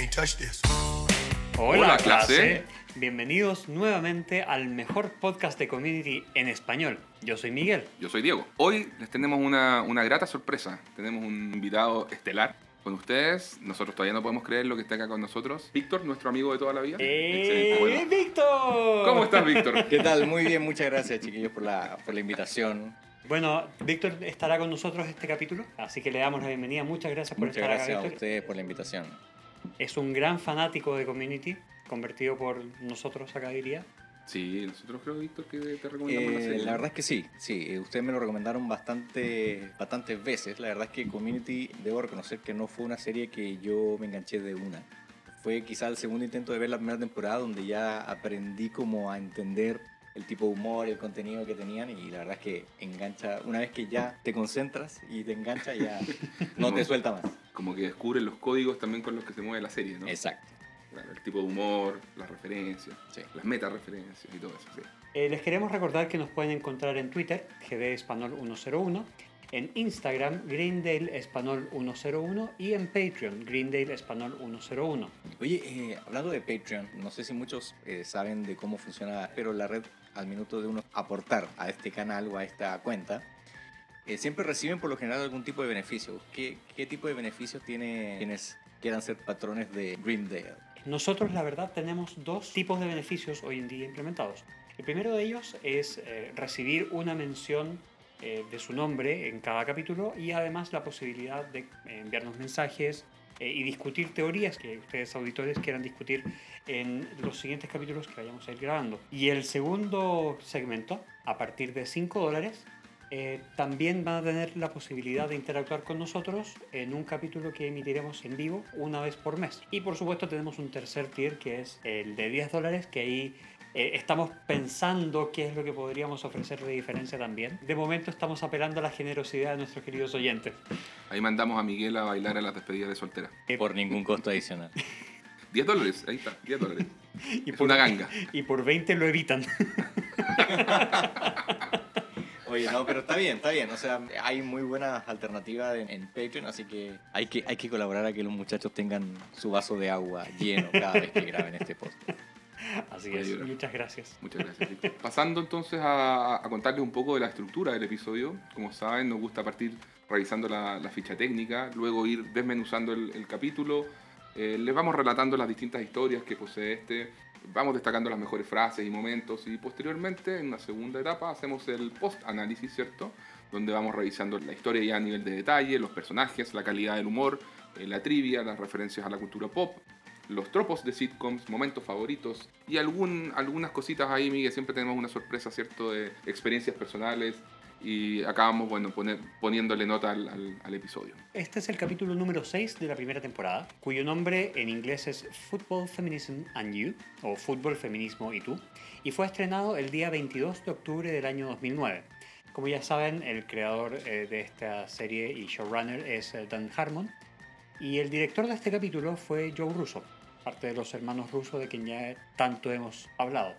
can't touch this. Hola, Hola, clase. clase. Bienvenidos nuevamente al mejor podcast de community en español. Yo soy Miguel. Yo soy Diego. Hoy les tenemos una, una grata sorpresa. Tenemos un invitado estelar con ustedes. Nosotros todavía no podemos creer lo que está acá con nosotros. Víctor, nuestro amigo de toda la vida. ¡Eh, Bueno. Víctor! ¿Cómo estás, Víctor? ¿Qué tal? Muy bien, muchas gracias chiquillos por la, por la invitación. Bueno, Víctor estará con nosotros este capítulo, así que le damos la bienvenida. Muchas gracias por Muchas estar gracias a acá, Víctor. ustedes por la invitación. Es un gran fanático de community, convertido por nosotros acá diría. Sí, nosotros creo, Víctor, que te recomendamos la Eh, serie. la verdad es que sí, sí, eh, ustedes me lo recomendaron bastante, bastantes veces. La verdad es que Community, debo reconocer que no fue una serie que yo me enganché de una. Fue quizá el segundo intento de ver la primera temporada donde ya aprendí como a entender el tipo de humor y el contenido que tenían y la verdad es que engancha, una vez que ya te concentras y te engancha ya no te suelta más. Como que descubren los códigos también con los que se mueve la serie, ¿no? Exacto. Claro, el tipo de humor, las referencias, Sí. las meta-referencias y todo eso. sí. Eh, les queremos recordar que nos pueden encontrar en Twitter, GD Espanol 101, en Instagram, Greendale Espanol 101 y en Patreon, Greendale Espanol 101. Oye, eh, hablando de Patreon, no sé si muchos eh, saben de cómo funciona, pero la red al minuto de uno aportar a este canal o a esta cuenta, eh, siempre reciben por lo general algún tipo de beneficio. ¿Qué, qué tipo de beneficios tiene quienes quieran ser patrones de Greendale? Nosotros, la verdad, tenemos dos tipos de beneficios hoy en día implementados. El primero de ellos es eh, recibir una mención eh, de su nombre en cada capítulo y además la posibilidad de enviarnos mensajes y discutir teorías que ustedes auditores quieran discutir en los siguientes capítulos que vayamos a ir grabando. Y el segundo segmento, a partir de 5 dólares, eh, también van a tener la posibilidad de interactuar con nosotros en un capítulo que emitiremos en vivo una vez por mes. Y por supuesto tenemos un tercer tier que es el de 10 dólares, que ahí eh, estamos pensando qué es lo que podríamos ofrecer de diferencia también. De momento estamos apelando a la generosidad de nuestros queridos oyentes. Ahí mandamos a Miguel a bailar a las despedidas de soltera. Por ningún costo adicional. 10 dólares, ahí está, 10 dólares. Y Es una ganga. Y por 20 lo evitan. Oye, no, pero está bien, está bien. O sea, hay muy buenas alternativas en, en Patreon, así que hay, que hay que colaborar a que los muchachos tengan su vaso de agua lleno cada vez que graben este post. Así es, muchas gracias. Muchas gracias. Víctor. Pasando entonces a, a contarles un poco de la estructura del episodio. Como saben, nos gusta partir revisando la, la ficha técnica, luego ir desmenuzando el, el capítulo. Eh, les vamos relatando las distintas historias que posee este. Vamos destacando las mejores frases y momentos y posteriormente, en una segunda etapa, hacemos el post-análisis, ¿cierto? Donde vamos revisando la historia ya a nivel de detalle, los personajes, la calidad del humor, eh, la trivia, las referencias a la cultura pop, los tropos de sitcoms, momentos favoritos y algún, algunas cositas ahí, Miguel. Siempre tenemos una sorpresa, ¿cierto? De experiencias personales y acabamos, bueno, poner, poniéndole nota al, al- al episodio. Este es el capítulo número 6 de la primera temporada, cuyo nombre en inglés es Football Feminism and You, o Fútbol, Feminismo y Tú, y fue estrenado el día 22 de octubre del año 2009. Como ya saben, el creador eh, de esta serie y showrunner es eh, Dan Harmon, y el director de este capítulo fue Joe Russo, parte de los hermanos Russo de quien ya tanto hemos hablado.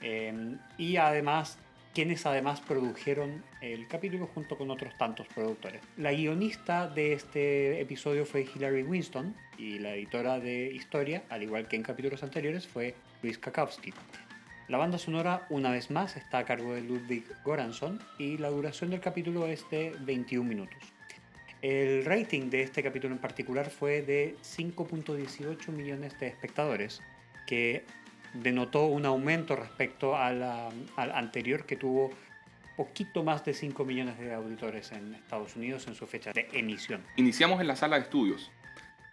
Eh, y además, quienes además produjeron el capítulo junto con otros tantos productores. La guionista de este episodio fue Hilary Winston y la editora de historia, al igual que en capítulos anteriores, fue Luis Kakowski. La banda sonora, una vez más, está a cargo de Ludwig Goranson y la duración del capítulo es de 21 minutos. El rating de este capítulo en particular fue de 5.18 millones de espectadores, que denotó un aumento respecto a la- al anterior que tuvo poquito más de 5 millones de auditores en Estados Unidos en su fecha de emisión. Iniciamos en la sala de estudios.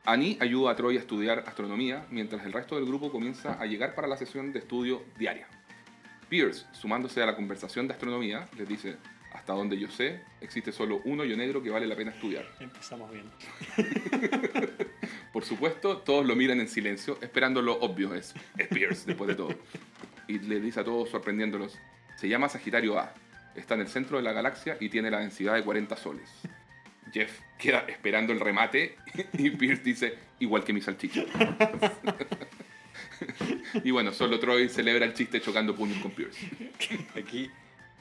Annie ayuda a Troy a estudiar astronomía, mientras el resto del grupo comienza a llegar para la sesión de estudio diaria. Pierce, sumándose a la conversación de astronomía, les dice, hasta donde yo sé, existe solo un hoyo negro que vale la pena estudiar. Empezamos bien. Por supuesto, todos lo miran en silencio, esperando lo obvio, es, Pierce, después de todo. Y le dice a todos, sorprendiéndolos, se llama Sagitario A, está en el centro de la galaxia y tiene la densidad de 40 soles. Jeff queda esperando el remate y Pierce dice, igual que mi salchicha. y bueno, solo Troy celebra el chiste chocando puños con Pierce. Aquí,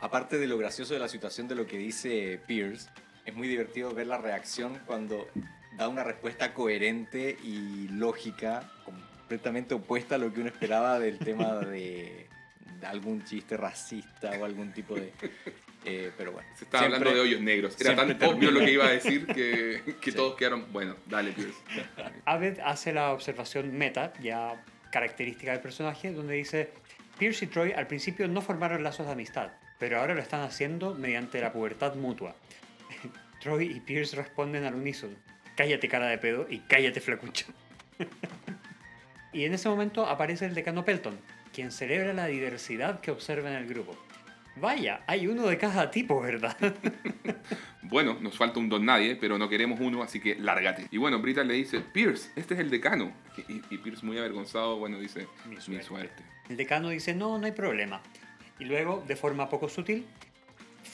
aparte de lo gracioso de la situación de lo que dice Pierce, es muy divertido ver la reacción cuando da una respuesta coherente y lógica, completamente opuesta a lo que uno esperaba del tema de, de algún chiste racista o algún tipo de... eh, pero bueno. Se estaba siempre- hablando de hoyos negros. Era tan siempre obvio lo termina- que iba a decir que, que Sí. todos quedaron. Bueno, dale, Pierce. Abed hace la observación meta, ya característica del personaje, donde dice, Pierce y Troy al principio no formaron lazos de amistad, pero ahora lo están haciendo mediante la pubertad mutua. Troy y Pierce responden al unísono, cállate cara de pedo y cállate flacucho. y en ese momento aparece el decano Pelton, quien celebra la diversidad que observa en el grupo. Vaya, hay uno de cada tipo, ¿verdad? Bueno, nos falta un don nadie, pero no queremos uno, así que lárgate. Y bueno, Brita le dice, Pierce, este es el decano. Y, y Pierce muy avergonzado, bueno, dice, Mi mi suerte". suerte. El decano dice, no, no hay problema. Y luego, de forma poco sutil,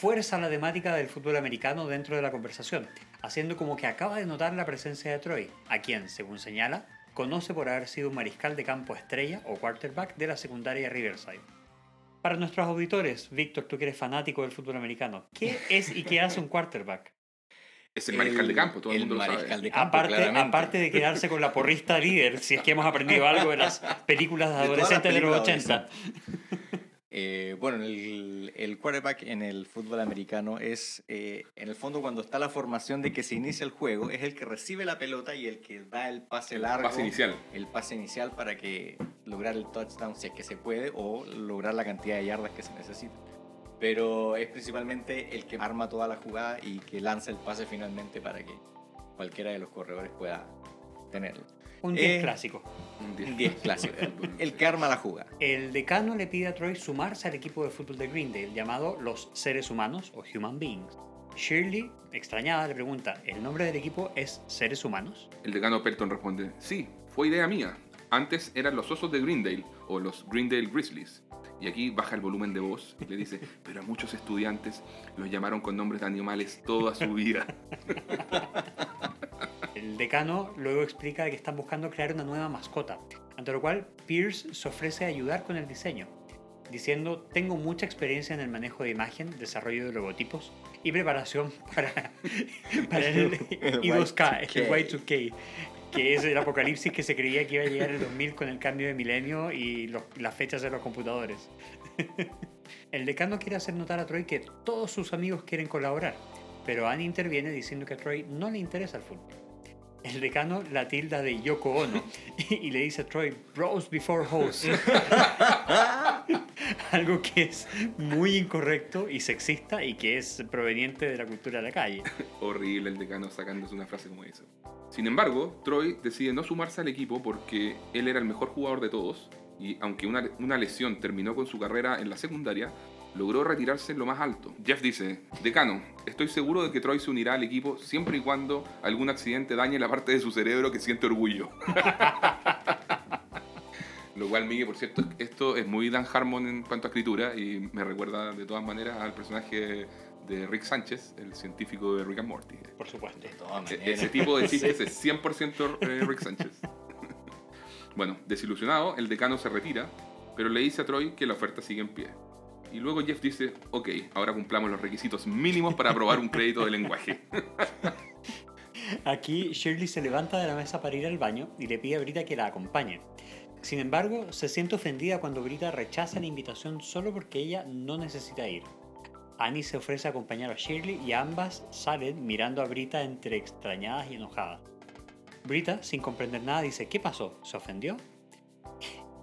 fuerza la temática del fútbol americano dentro de la conversación, haciendo como que acaba de notar la presencia de Troy, a quien, según señala, conoce por haber sido un mariscal de campo estrella o quarterback de la secundaria Riverside. Para nuestros auditores, Víctor, tú que eres fanático del fútbol americano, ¿qué es y qué hace un quarterback? Es el mariscal de campo, todo el, el mundo lo mariscal sabe. de campo, Aparte, claramente. aparte de quedarse con la porrista líder, si es que hemos aprendido algo de las películas de De adolescentes de los películas 80. Eh, bueno, el, el quarterback en el fútbol americano es, eh, en el fondo, cuando está la formación de que se inicia el juego, es el que recibe la pelota y el que da el pase largo. Pase inicial. El pase inicial para que lograr el touchdown si es que se puede o lograr la cantidad de yardas que se necesita. Pero es principalmente el que arma toda la jugada y que lanza el pase finalmente para que cualquiera de los corredores pueda tenerlo. Un 10 Eh, clásico. Un Un 10. 10 clásico. El que arma la jugada. El decano le pide a Troy sumarse al equipo de fútbol de Greendale llamado Los Seres Humanos o Human Beings. Shirley, extrañada, le pregunta, ¿el nombre del equipo es Seres Humanos? El decano Pelton responde, sí, fue idea mía. Antes eran los osos de Greendale o los Greendale Grizzlies. Y aquí baja el volumen de voz y le dice, pero a muchos estudiantes los llamaron con nombres de animales toda su vida. El decano luego explica que están buscando crear una nueva mascota, ante lo cual Pierce se ofrece a ayudar con el diseño, diciendo, tengo mucha experiencia en el manejo de imagen, desarrollo de logotipos y preparación para, para el, El I2K, el Y2K. Y2K, que es el apocalipsis que se creía que iba a llegar el 2000 con el cambio de milenio y los- las fechas de los computadores. El decano quiere hacer notar a Troy que todos sus amigos quieren colaborar, pero Annie interviene diciendo que a Troy no le interesa el fútbol. El decano la tilda de Yoko Ono y, le dice a Troy, bros before hoes. Algo que es muy incorrecto y sexista y que es proveniente de la cultura de la calle. Horrible el decano sacándose una frase como esa. Sin embargo, Troy decide no sumarse al equipo porque él era el mejor jugador de todos y aunque una, una lesión terminó con su carrera en la secundaria, logró retirarse en lo más alto. Jeff dice, decano, estoy seguro de que Troy se unirá al equipo siempre y cuando algún accidente dañe la parte de su cerebro que siente orgullo. Lo cual, Miguel, por cierto, esto es muy Dan Harmon en cuanto a escritura y me recuerda de todas maneras al personaje de Rick Sánchez, el científico de Rick and Morty. Por supuesto. De todas E-. Ese tipo de chistes es 100% eh, Rick Sánchez. Bueno, desilusionado, el decano se retira, pero le dice a Troy que la oferta sigue en pie. Y luego Jeff dice, ok, ahora cumplamos los requisitos mínimos para aprobar un crédito de lenguaje. Aquí Shirley se levanta de la mesa para ir al baño y le pide a Brita que la acompañe. Sin embargo, se siente ofendida cuando Brita rechaza la invitación solo porque ella no necesita ir. Annie se ofrece a acompañar a Shirley y ambas salen mirando a Brita entre extrañadas y enojadas. Brita, sin comprender nada, dice, ¿qué pasó? ¿Se ofendió?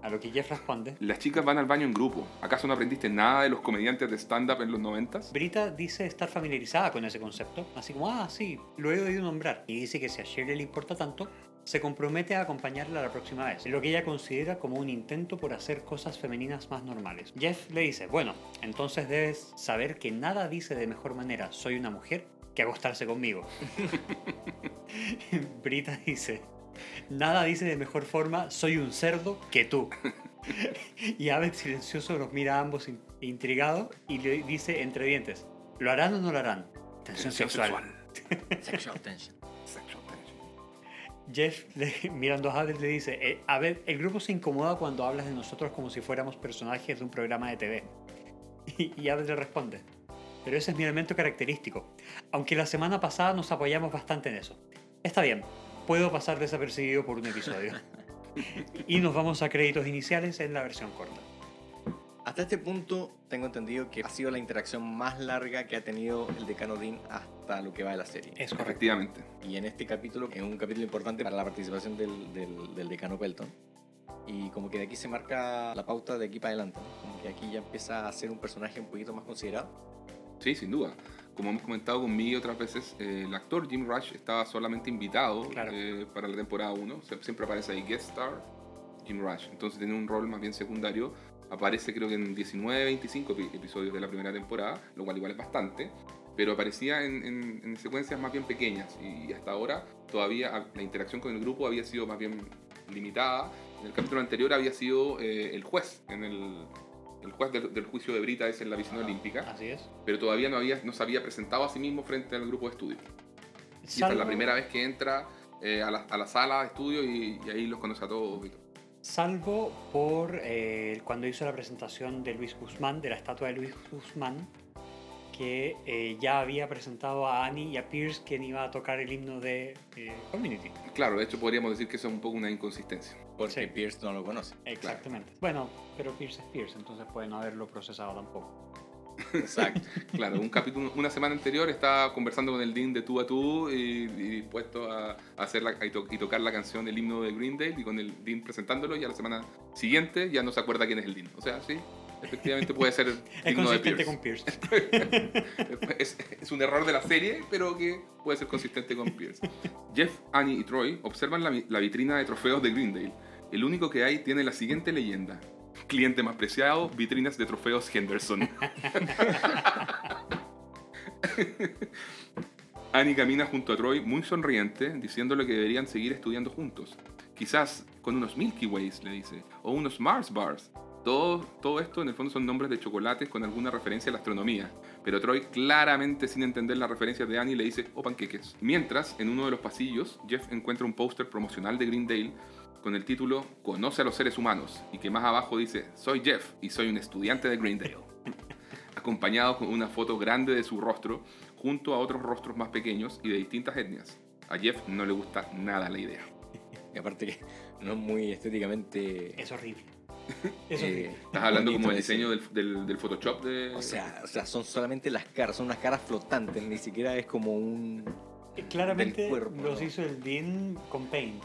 A lo que Jeff responde, Las chicas van al baño en grupo. ¿Acaso no aprendiste nada de los comediantes de stand-up en los noventas? Brita dice estar familiarizada con ese concepto, así como, ah, sí, lo he oído nombrar, y dice que si a Shirley le importa tanto, se compromete a acompañarla la próxima vez, lo que ella considera como un intento por hacer cosas femeninas más normales. Jeff le dice, bueno, entonces debes saber que nada dice de mejor manera soy una mujer que acostarse conmigo. Brita dice, nada dice de mejor forma soy un cerdo que tú. Y Abed silencioso los mira a ambos in- intrigado y le dice entre dientes, ¿lo harán o no lo harán? Tensión sexual. Sexual tension. Sexual tension. Jeff, le- mirando a Abed, le dice, eh, Abed, el grupo se incomoda cuando hablas de nosotros como si fuéramos personajes de un programa de TV. Y, y Abed le responde, pero ese es mi elemento característico, aunque la semana pasada nos apoyamos bastante en eso. Está bien, puedo pasar desapercibido por un episodio. y nos vamos a créditos iniciales en la versión corta. Hasta este punto tengo entendido que ha sido la interacción más larga que ha tenido el decano Dean hasta lo que va de la serie. Es correcto. Efectivamente. Y en este capítulo es un capítulo importante para la participación del, del- del decano Pelton. Y como que de aquí se marca la pauta de aquí para adelante. ¿no? Como que aquí ya empieza a ser un personaje un poquito más considerado. Sí, sin duda. Como hemos comentado conmigo otras veces, eh, el actor Jim Rush estaba solamente invitado Claro. eh, para la temporada 1. Siempre aparece ahí guest star Jim Rush. Entonces tiene un rol más bien secundario. Aparece creo que en 19, 25 epi- episodios de la primera temporada, lo cual igual es bastante. Pero aparecía en, en- en secuencias más bien pequeñas. Y hasta ahora todavía la interacción con el grupo había sido más bien limitada. En el capítulo anterior había sido eh, el juez, en el, el juez del, del juicio de Brita es en la visión olímpica Así es. pero todavía no, había, no se había presentado a sí mismo frente al grupo de estudio. Y esta es la primera vez que entra eh, a, la, a la sala de estudio y, y ahí los conoce a todos. Salvo por eh, cuando hizo la presentación de Luis Guzmán, de la estatua de Luis Guzmán, que eh, ya había presentado a Annie y a Pierce quien iba a tocar el himno de eh, Community. Claro, de hecho podríamos decir que eso es un poco una inconsistencia. Porque Sí. Pierce no lo conoce. Exactamente. Bueno, pero Pierce es Pierce, entonces puede no haberlo procesado tampoco. Exacto. Claro, un capítulo, una semana anterior estaba conversando con el Dean de tú a tú y, y dispuesto a, hacer la- y, to- y tocar la canción del himno de Greendale y con el Dean presentándolo y a la semana siguiente ya no se acuerda quién es el Dean. O sea, sí, efectivamente puede ser Es digno de consistente Pierce. con Pierce. es, es un error de la serie, pero que puede ser consistente con Pierce. Jeff, Annie y Troy observan la, la vitrina de trofeos de Greendale. El único que hay tiene la siguiente leyenda. Cliente más preciado, vitrinas de trofeos Henderson. Annie camina junto a Troy muy sonriente, diciéndole que deberían seguir estudiando juntos. Quizás con unos Milky Ways, le dice, o unos Mars Bars. Todo, todo esto en el fondo son nombres de chocolates con alguna referencia a la astronomía. Pero Troy, claramente sin entender las referencias de Annie, le dice, o panqueques. Mientras, en uno de los pasillos, Jeff encuentra un póster promocional de Greendale con el título Conoce a los seres humanos y que más abajo dice, soy Jeff y soy un estudiante de Greendale. Acompañado con una foto grande de su rostro junto a otros rostros más pequeños y de distintas etnias. A Jeff no le gusta nada la idea. Y aparte que no es muy estéticamente... Es horrible. Es eh, horrible. Estás hablando bonito como el diseño del, del- del Photoshop de... O sea, o sea, son solamente las caras, son unas caras flotantes, ni siquiera es como un... Eh, Claramente del cuerpo, los ¿no? hizo el Dean con Paint.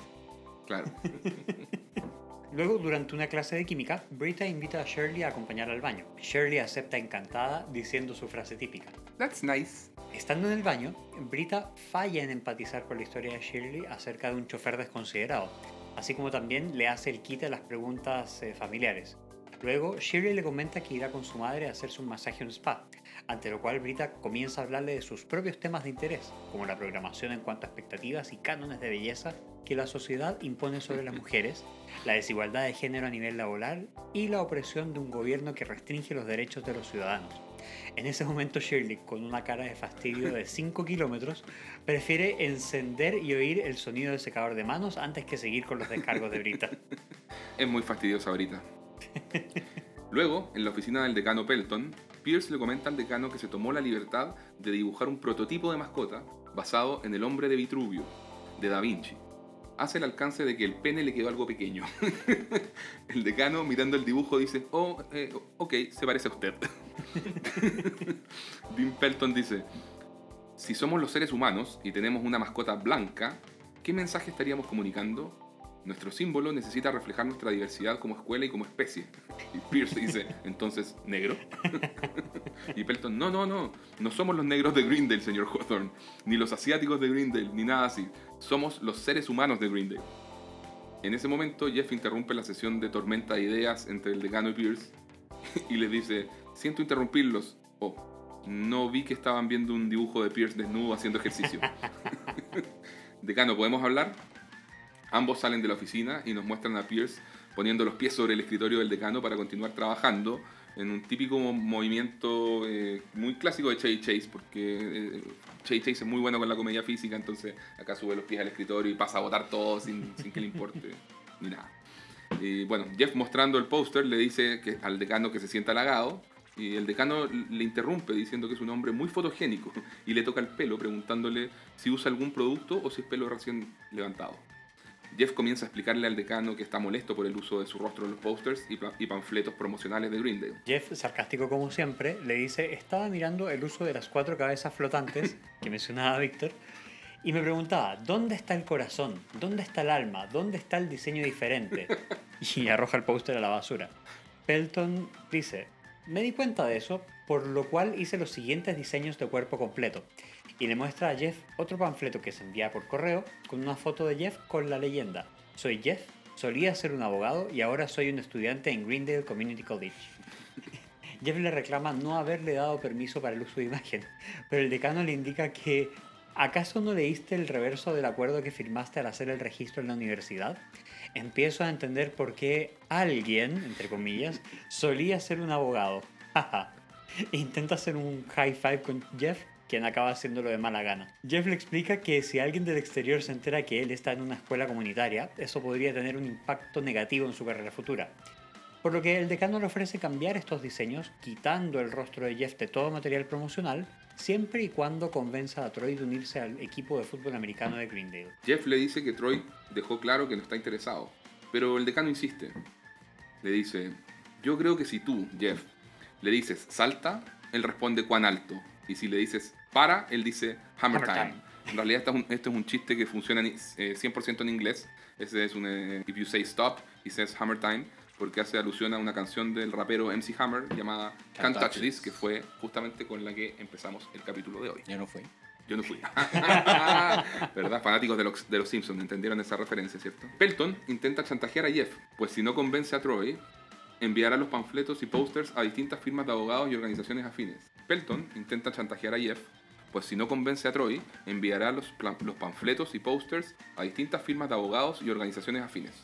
Claro. Luego, durante una clase de química, Brita invita a Shirley a acompañar al baño. Shirley acepta encantada diciendo su frase típica. That's nice. Estando en el baño, Brita falla en empatizar con la historia de Shirley acerca de un chofer desconsiderado, así como también le hace el quite a las preguntas eh, familiares. Luego, Shirley le comenta que irá con su madre a hacerse un masaje en un spa, ante lo cual Brita comienza a hablarle de sus propios temas de interés, como la programación en cuanto a expectativas y cánones de belleza que la sociedad impone sobre las mujeres, la desigualdad de género a nivel laboral y la opresión de un gobierno que restringe los derechos de los ciudadanos. En ese momento Shirley, con una cara de fastidio de 5 kilómetros, prefiere encender y oír el sonido del secador de manos antes que seguir con los descargos de Brita. Es muy fastidiosa ahorita. Luego, en la oficina del decano Pelton, Pierce le comenta al decano que se tomó la libertad de dibujar un prototipo de mascota basado en el hombre de Vitruvio, de Da Vinci. Hace el alcance de que el pene le quedó algo pequeño. el decano, mirando el dibujo, dice, oh, eh, ok, se parece a usted. Dean Pelton dice, si somos los seres humanos y tenemos una mascota blanca, ¿qué mensaje estaríamos comunicando? Nuestro símbolo necesita reflejar nuestra diversidad como escuela y como especie. Y Pierce dice, entonces, ¿negro? y Pelton, no, no, no, no somos los negros de Greendale, señor Hawthorne, ni los asiáticos de Greendale, ni nada así. Somos los seres humanos de Greendale. En ese momento, Jeff interrumpe la sesión de tormenta de ideas entre el decano y Pierce y les dice, siento interrumpirlos. Oh, no vi que estaban viendo un dibujo de Pierce desnudo haciendo ejercicio. decano, ¿podemos hablar? Ambos salen de la oficina y nos muestran a Pierce poniendo los pies sobre el escritorio del decano para continuar trabajando en un típico mo- movimiento eh, muy clásico de Chase Chase, porque eh, Chase Chase es muy bueno con la comedia física, entonces acá sube los pies al escritorio y pasa a botar todo sin, que le importe ni nada. Y bueno, Jeff mostrando el póster le dice al decano que se sienta halagado Y el decano le interrumpe diciendo que es un hombre muy fotogénico y le toca el pelo preguntándole si usa algún producto o si es pelo recién levantado. Jeff comienza a explicarle al decano que está molesto por el uso de su rostro en los posters y, pa- y panfletos promocionales de Greendale. Jeff, sarcástico como siempre, le dice, estaba mirando el uso de las cuatro cabezas flotantes que mencionaba Víctor y me preguntaba, ¿dónde está el corazón? ¿Dónde está el alma? ¿Dónde está el diseño diferente? Y arroja el póster a la basura. Pelton dice, me di cuenta de eso, por lo cual hice los siguientes diseños de cuerpo completo. Y le muestra a Jeff otro panfleto que se envía por correo con una foto de Jeff con la leyenda. Soy Jeff, solía ser un abogado y ahora soy un estudiante en Greendale Community College. Jeff le reclama no haberle dado permiso para el uso de imagen, pero el decano le indica que ¿acaso no leíste el reverso del acuerdo que firmaste al hacer el registro en la universidad? Empiezo a entender por qué alguien, entre comillas, solía ser un abogado. Intenta hacer un high five con Jeff, quien acaba haciéndolo de mala gana. Jeff le explica que si alguien del exterior se entera que él está en una escuela comunitaria, eso podría tener un impacto negativo en su carrera futura. Por lo que el decano le ofrece cambiar estos diseños, quitando el rostro de Jeff de todo material promocional, siempre y cuando convenza a Troy de unirse al equipo de fútbol americano de Greendale. Jeff le dice que Troy dejó claro que no está interesado, pero el decano insiste. Le dice, yo creo que si tú, Jeff, le dices salta, él responde cuán alto. Y si le dices para, él dice hammer, Hammer time. time. En realidad esto es un, esto es un chiste que funciona en- eh, 100% en inglés. Ese es un eh, if you say stop, he says hammer time, porque hace alusión a una canción del rapero MC Hammer llamada Can't, Touch This, que fue justamente con la que empezamos el capítulo de hoy. Ya no fue. Yo no fui. ¿Verdad? Fanáticos de los, de los Simpsons entendieron esa referencia, ¿cierto? Pelton intenta chantajear a Jeff, pues si no convence a Troy, enviará los panfletos y posters a distintas firmas de abogados y organizaciones afines. Pelton intenta chantajear a Jeff, pues si no convence a Troy, enviará los, panfletos y posters a distintas firmas de abogados y organizaciones afines.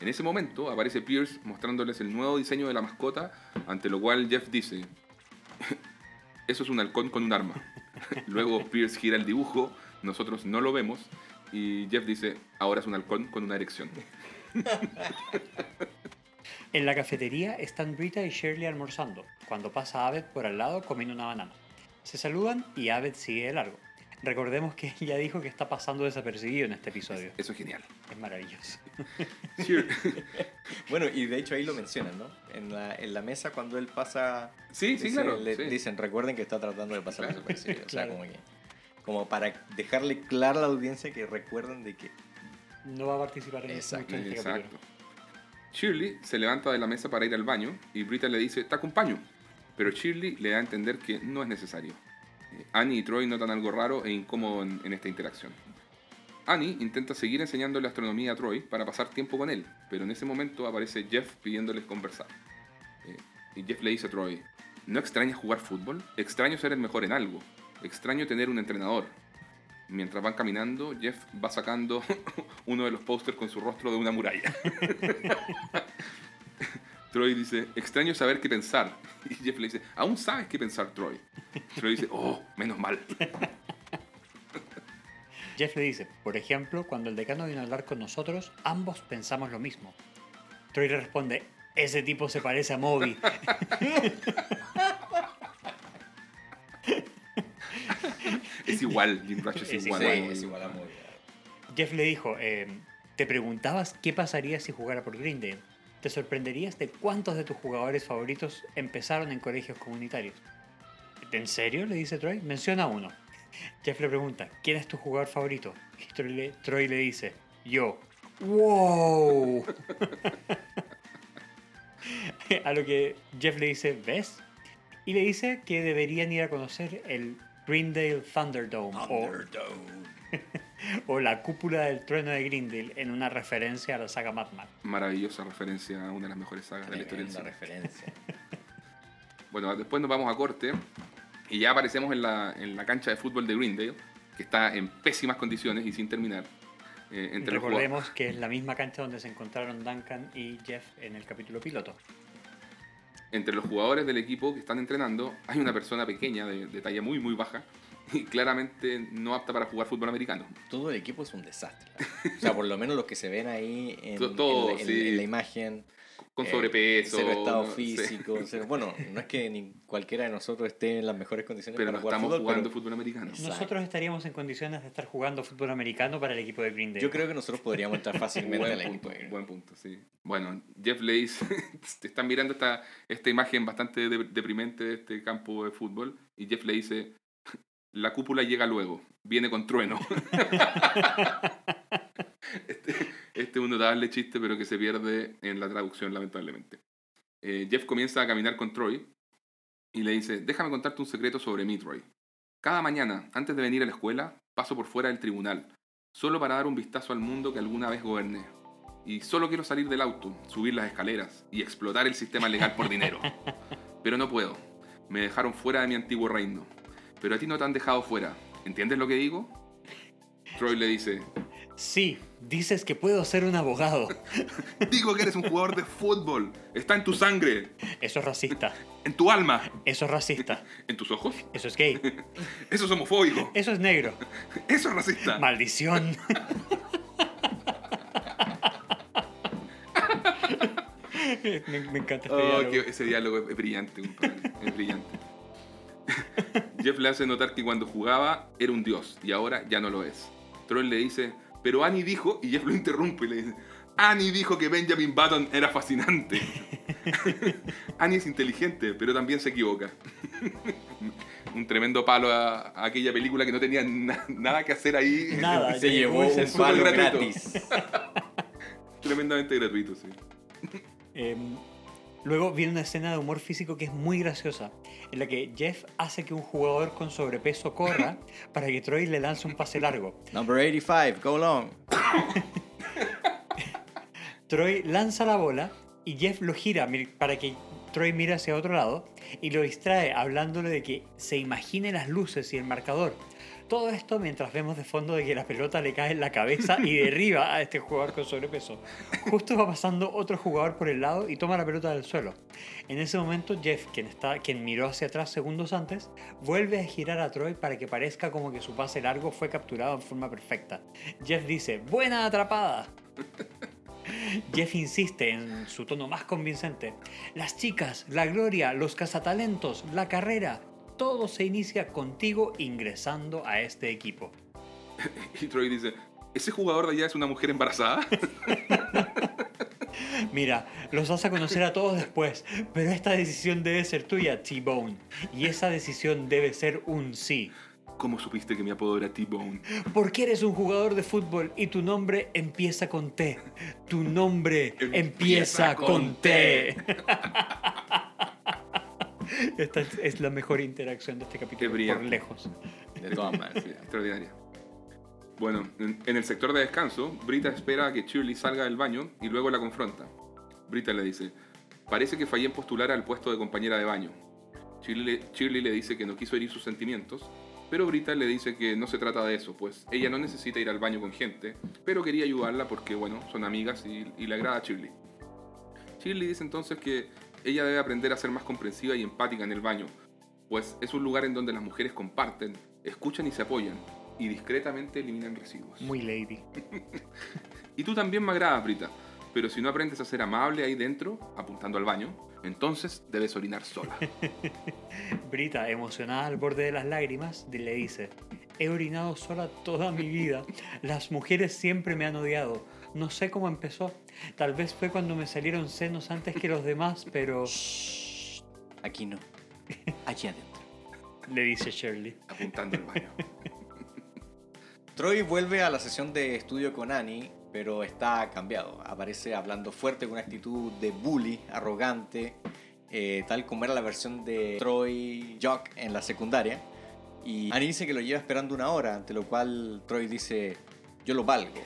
En ese momento aparece Pierce mostrándoles el nuevo diseño de la mascota, ante lo cual Jeff dice, eso es un halcón con un arma. Luego Pierce gira el dibujo, nosotros no lo vemos, y Jeff dice, ahora es un halcón con una erección. En la cafetería están Rita y Shirley almorzando, cuando pasa Abed por al lado comiendo una banana. Se saludan y Abed sigue de largo. Recordemos que ella dijo que está pasando desapercibido en este episodio. Eso es genial. Es maravilloso. Shir- Bueno, y de hecho ahí lo mencionan, ¿no? En la, en la mesa cuando él pasa... Sí, sí, dice- claro. le sí. Dicen, recuerden que está tratando de pasar Claro. desapercibido. O sea, Claro. como que... Como para dejarle clara a la audiencia que recuerden de que... No va a participar en, Exacto, este Exacto. Shirley se levanta de la mesa para ir al baño y Brita le dice, te acompaño. Pero Shirley le da a entender que no es necesario. Eh, Annie y Troy notan algo raro e incómodo en, en esta interacción. Annie intenta seguir enseñándole astronomía a Troy para pasar tiempo con él, pero en ese momento aparece Jeff pidiéndoles conversar. Eh, y Jeff le dice a Troy, ¿no extrañas jugar fútbol? Extraño ser el mejor en algo. Extraño tener un entrenador. Mientras van caminando, Jeff va sacando uno de los pósters con su rostro de una muralla. Troy dice, extraño saber qué pensar. Y Jeff le dice, aún sabes qué pensar, Troy. Troy dice, oh, menos mal. Jeff le dice, por ejemplo, cuando el decano vino a hablar con nosotros, ambos pensamos lo mismo. Troy le responde, ese tipo se parece a Moby. Es igual, Jim Rush es, Es igual. Es igual a muy... Jeff le dijo, eh, ¿te preguntabas qué pasaría si jugara por Greendale? ¿Te sorprenderías de cuántos de tus jugadores favoritos empezaron en colegios comunitarios? ¿En serio? le dice Troy. Menciona uno. Jeff le pregunta, ¿quién es tu jugador favorito? Y Troy le, Troy le dice, yo. ¡Wow! a lo que Jeff le dice, ¿ves? Y le dice que deberían ir a conocer el Greendale Thunderdome. o- Thunderdome. o la cúpula del trueno de Grindel en una referencia a la saga Mad Max. Maravillosa referencia a una de las mejores sagas de la historia referencia. Bueno, después nos vamos a corte y ya aparecemos en la, en la cancha de fútbol de Greendale, que está en pésimas condiciones y sin terminar. Eh, entre, los Recordemos que es la misma cancha donde se encontraron Duncan y Jeff en el capítulo piloto. Entre los jugadores del equipo que están entrenando hay una persona pequeña, de, talla muy muy baja, y claramente no apta para jugar fútbol americano. Todo el equipo es un desastre. O sea, por lo menos los que se ven ahí en, To- todo, en la- en- sí. en la imagen. Con eh, sobrepeso. Cero estado no sé. físico. cero- bueno, no es que ni cualquiera de nosotros esté en las mejores condiciones Pero para no jugar estamos fútbol, jugando pero fútbol americano. Exacto. Nosotros estaríamos en condiciones de estar jugando fútbol americano para el equipo de Green Day. yo creo que nosotros podríamos entrar fácilmente Buen al punto, equipo. de Green. buen punto, sí. Bueno, Jeff le dice, te están mirando esta, esta imagen bastante de- deprimente de este campo de fútbol, y Jeff le dice, la cúpula llega luego, viene con trueno. este, este es un notable chiste, pero que se pierde en la traducción, lamentablemente. Eh, Jeff comienza a caminar con Troy y le dice, déjame contarte un secreto sobre mí, Troy. Cada mañana, antes de venir a la escuela, paso por fuera del tribunal, solo para dar un vistazo al mundo que alguna vez goberné. Y solo quiero salir del auto, subir las escaleras y explotar el sistema legal por dinero. Pero no puedo. Me dejaron fuera de mi antiguo reino. Pero a ti no te han dejado fuera. ¿Entiendes lo que digo? Troy le dice, Sí, dices que puedo ser un abogado. digo que eres un jugador de fútbol. Está en tu sangre, Eso es racista. en tu alma, Eso es racista. en tus ojos. Eso es gay. Eso es homofóbico. Eso es negro. Eso es racista. Maldición. me, me encanta este Oh, diálogo. ese diálogo es, es brillante, compadre. Es brillante. Jeff le hace notar que cuando jugaba era un dios y ahora ya no lo es. Troy le dice, pero Annie dijo, y Jeff lo interrumpe y le dice, Annie dijo que Benjamin Button era fascinante. Annie es inteligente, pero también se equivoca. un tremendo palo a, a aquella película que no tenía na- nada que hacer ahí. Nada. Se llevó un palo gratuito. gratis. Tremendamente gratuito, sí. Em, luego viene una escena de humor físico que es muy graciosa, en la que Jeff hace que un jugador con sobrepeso corra para que Troy le lance un pase largo. Number 85, go long. Troy lanza la bola y Jeff lo gira para que Troy mire hacia otro lado y lo distrae hablándole de que se imagine las luces y el marcador. Todo esto mientras vemos de fondo de que la pelota le cae en la cabeza y derriba a este jugador con sobrepeso. Justo va pasando otro jugador por el lado y toma la pelota del suelo. En ese momento Jeff, quien, está, quien miró hacia atrás segundos antes, vuelve a girar a Troy para que parezca como que su pase largo fue capturado en forma perfecta. Jeff dice, ¡Buena atrapada! Jeff insiste en su tono más convincente. Las chicas, la gloria, los cazatalentos, la carrera, todo se inicia contigo ingresando a este equipo. Y Troy dice, ¿ese jugador de allá es una mujer embarazada? Mira, los vas a conocer a todos después, pero esta decisión debe ser tuya, T-Bone. Y esa decisión debe ser un sí. ¿Cómo supiste que mi apodo era T-Bone? Porque eres un jugador de fútbol y tu nombre empieza con T. Tu nombre empieza, Empieza con, con T. Esta es, la mejor interacción de este capítulo por lejos. De todas maneras. Sí, extraordinaria. Bueno, en, en el sector de descanso, Brita espera a que Shirley salga del baño y luego la confronta. Brita le dice, parece que fallé en postular al puesto de compañera de baño. Shirley, Shirley le dice que no quiso herir sus sentimientos, pero Brita le dice que no se trata de eso, pues ella no necesita ir al baño con gente, pero quería ayudarla porque, bueno, son amigas y, y le agrada a Shirley. Shirley dice entonces que ella debe aprender a ser más comprensiva y empática en el baño, pues es un lugar en donde las mujeres comparten, escuchan y se apoyan, y discretamente eliminan residuos. Muy lady. Y tú también me agradas, Brita, pero si no aprendes a ser amable ahí dentro, apuntando al baño, entonces debes orinar sola. Brita, emocionada al borde de las lágrimas, le dice, he orinado sola toda mi vida. Las mujeres siempre me han odiado. No sé cómo empezó. Tal vez fue cuando me salieron senos antes que los demás, pero... Aquí no. Aquí adentro. Le dice Shirley. apuntando al baño. Troy vuelve a la sesión de estudio con Annie, pero está cambiado. Aparece hablando fuerte con una actitud de bully, arrogante, eh, tal como era la versión de Troy Jock en la secundaria. Y Annie dice que lo lleva esperando una hora, ante lo cual Troy dice, yo lo valgo.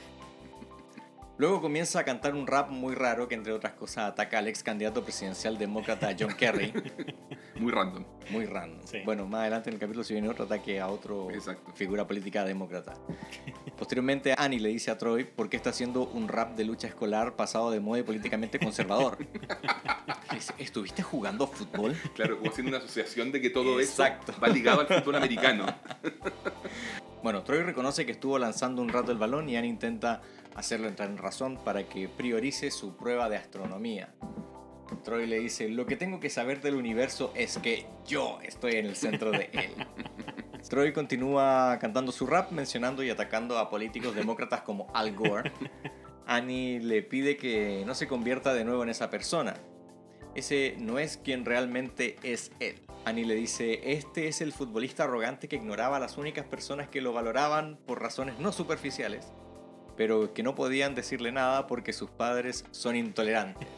Luego comienza a cantar un rap muy raro que entre otras cosas ataca al ex candidato presidencial demócrata John Kerry. Muy random. Muy random. Sí. Bueno, más adelante en el capítulo se viene otro ataque a otro Exacto. figura política demócrata. Posteriormente, Annie le dice a Troy por qué está haciendo un rap de lucha escolar pasado de moda y políticamente conservador. Le dice, ¿Estuviste jugando fútbol? Claro, como haciendo una asociación de que todo Exacto. eso va ligado al fútbol americano. Bueno, Troy reconoce que estuvo lanzando un rato el balón y Annie intenta hacerlo entrar en razón para que priorice su prueba de astronomía. Troy le dice, lo que tengo que saber del universo es que yo estoy en el centro de él. Troy continúa cantando su rap, mencionando y atacando a políticos demócratas como Al Gore. Annie le pide que no se convierta de nuevo en esa persona. Ese no es quien realmente es él. Annie le dice, este es el futbolista arrogante que ignoraba a las únicas personas que lo valoraban por razones no superficiales, pero que no podían decirle nada porque sus padres son intolerantes.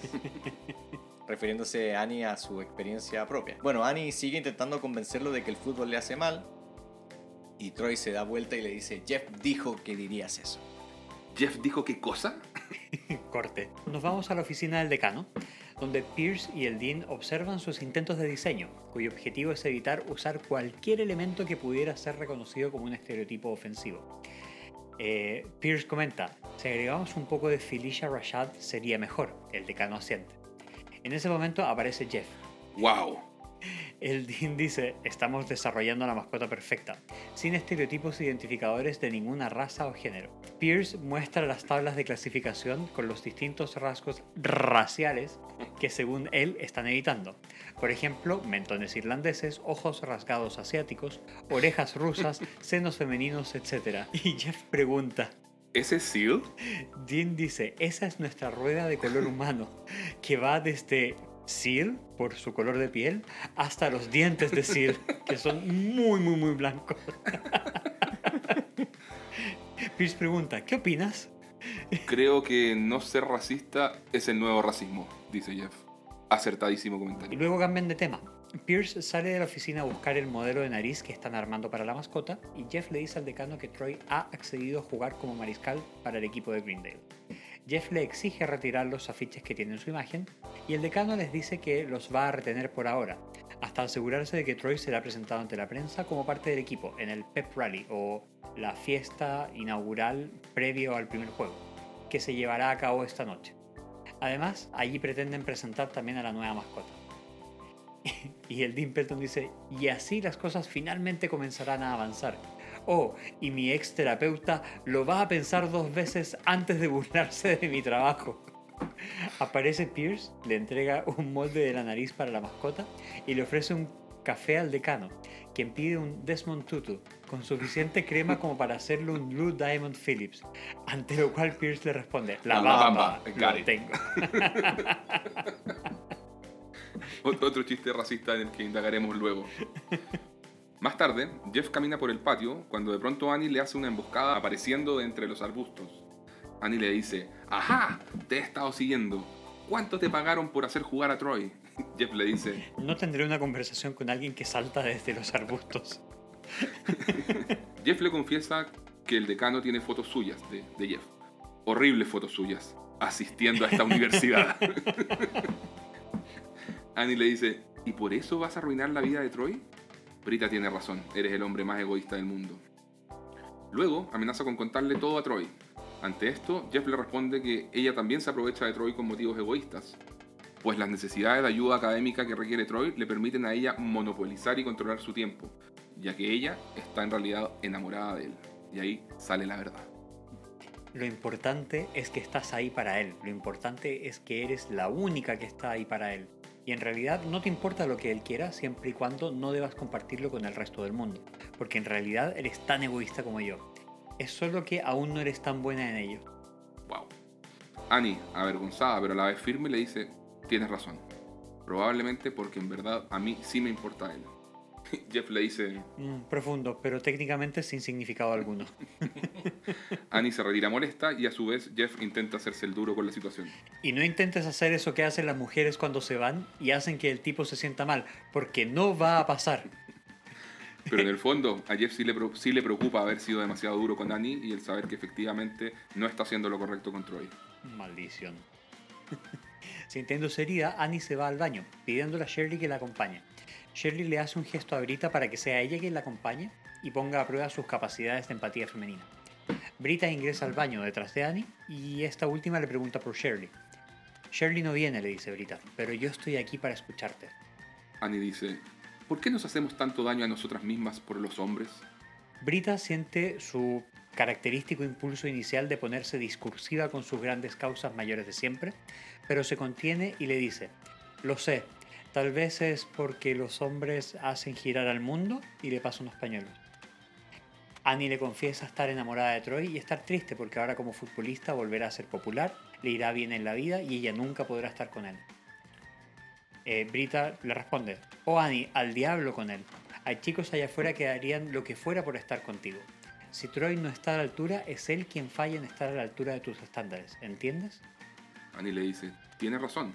Refiriéndose Annie a su experiencia propia. Bueno, Annie sigue intentando convencerlo de que el fútbol le hace mal. Y Troy se da vuelta y le dice, Jeff dijo que dirías eso. Jeff dijo qué cosa? Corte. Nos vamos a la oficina del decano, donde Pierce y el Dean observan sus intentos de diseño, cuyo objetivo es evitar usar cualquier elemento que pudiera ser reconocido como un estereotipo ofensivo. Eh, Pierce comenta, si agregamos un poco de Felicia Rashad sería mejor, el decano asiente. En ese momento aparece Jeff. ¡Wow! El Dean dice, estamos desarrollando la mascota perfecta, sin estereotipos identificadores de ninguna raza o género. Pierce muestra las tablas de clasificación con los distintos rasgos raciales que según él están evitando. Por ejemplo, mentones irlandeses, ojos rasgados asiáticos, orejas rusas, senos femeninos, etc. Y Jeff pregunta, ¿Ese es Seal? Dean dice, esa es nuestra rueda de color humano, que va desde Seal, por su color de piel, hasta los dientes de Seal, que son muy, muy, muy blancos. Pierce pregunta, ¿qué opinas? Creo que no ser racista es el nuevo racismo, dice Jeff. Acertadísimo Y comentario. luego cambian de tema. Pierce sale de la oficina a buscar el modelo de nariz que están armando para la mascota y Jeff le dice al decano que Troy ha accedido a jugar como mariscal para el equipo de Greendale. Jeff le exige retirar los afiches que tienen su imagen y el decano les dice que los va a retener por ahora, hasta asegurarse de que Troy será presentado ante la prensa como parte del equipo en el Pep Rally o la fiesta inaugural previo al primer juego, que se llevará a cabo esta noche. Además, allí pretenden presentar también a la nueva mascota. Y el Dean Pelton dice, y así las cosas finalmente comenzarán a avanzar. Oh, y mi ex terapeuta lo va a pensar dos veces antes de burlarse de mi trabajo. Aparece Pierce, le entrega un molde de la nariz para la mascota y le ofrece un café al decano, quien pide un Desmond Tutu con suficiente crema como para hacerle un Blue Diamond Phillips, ante lo cual Pierce le responde, la bamba, lo it." tengo. Ot- Otro chiste racista en el que indagaremos luego. Más tarde, Jeff camina por el patio cuando de pronto Annie le hace una emboscada apareciendo de entre los arbustos. Annie le dice, ¡Ajá! Te he estado siguiendo. ¿Cuánto te pagaron por hacer jugar a Troy? Jeff le dice, No tendré una conversación con alguien que salta desde los arbustos. Jeff le confiesa que el decano tiene fotos suyas de, de Jeff. Horribles fotos suyas, asistiendo a esta universidad. Annie le dice, ¿y por eso vas a arruinar la vida de Troy? Brita tiene razón, eres el hombre más egoísta del mundo. Luego amenaza con contarle todo a Troy. Ante esto, Jeff le responde que ella también se aprovecha de Troy con motivos egoístas, pues las necesidades de ayuda académica que requiere Troy le permiten a ella monopolizar y controlar su tiempo, ya que ella está en realidad enamorada de él. Y ahí sale la verdad. Lo importante es que estás ahí para él. Lo importante es que eres la única que está ahí para él. Y en realidad no te importa lo que él quiera siempre y cuando no debas compartirlo con el resto del mundo. Porque en realidad eres tan egoísta como yo. Es solo que aún no eres tan buena en ello. Wow. Annie, avergonzada pero a la vez firme, le dice, tienes razón. Probablemente porque en verdad a mí sí me importa él. Jeff le dice, Mm, profundo, pero técnicamente sin significado alguno. Annie se retira molesta y a su vez Jeff intenta hacerse el duro con la situación. Y no intentes hacer eso que hacen las mujeres cuando se van y hacen que el tipo se sienta mal, porque no va a pasar. Pero en el fondo a Jeff sí le, sí le preocupa haber sido demasiado duro con Annie y el saber que efectivamente no está haciendo lo correcto con Troy. Maldición. Sintiéndose herida, Annie se va al baño, pidiéndole a Shirley que la acompañe. Shirley le hace un gesto a Brita para que sea ella quien la acompañe y ponga a prueba sus capacidades de empatía femenina. Brita ingresa al baño detrás de Annie y esta última le pregunta por Shirley. Shirley no viene, le dice Brita, pero yo estoy aquí para escucharte. Annie dice, ¿por qué nos hacemos tanto daño a nosotras mismas por los hombres? Brita siente su característico impulso inicial de ponerse discursiva con sus grandes causas mayores de siempre, pero se contiene y le dice, lo sé, tal vez es porque los hombres hacen girar al mundo y le pasa unos pañuelos. Annie le confiesa estar enamorada de Troy y estar triste porque ahora como futbolista volverá a ser popular, le irá bien en la vida y ella nunca podrá estar con él. Eh, Brita le responde, oh Annie, al diablo con él. Hay chicos allá afuera que harían lo que fuera por estar contigo. Si Troy no está a la altura, es él quien falla en estar a la altura de tus estándares, ¿entiendes? Annie le dice, tienes razón,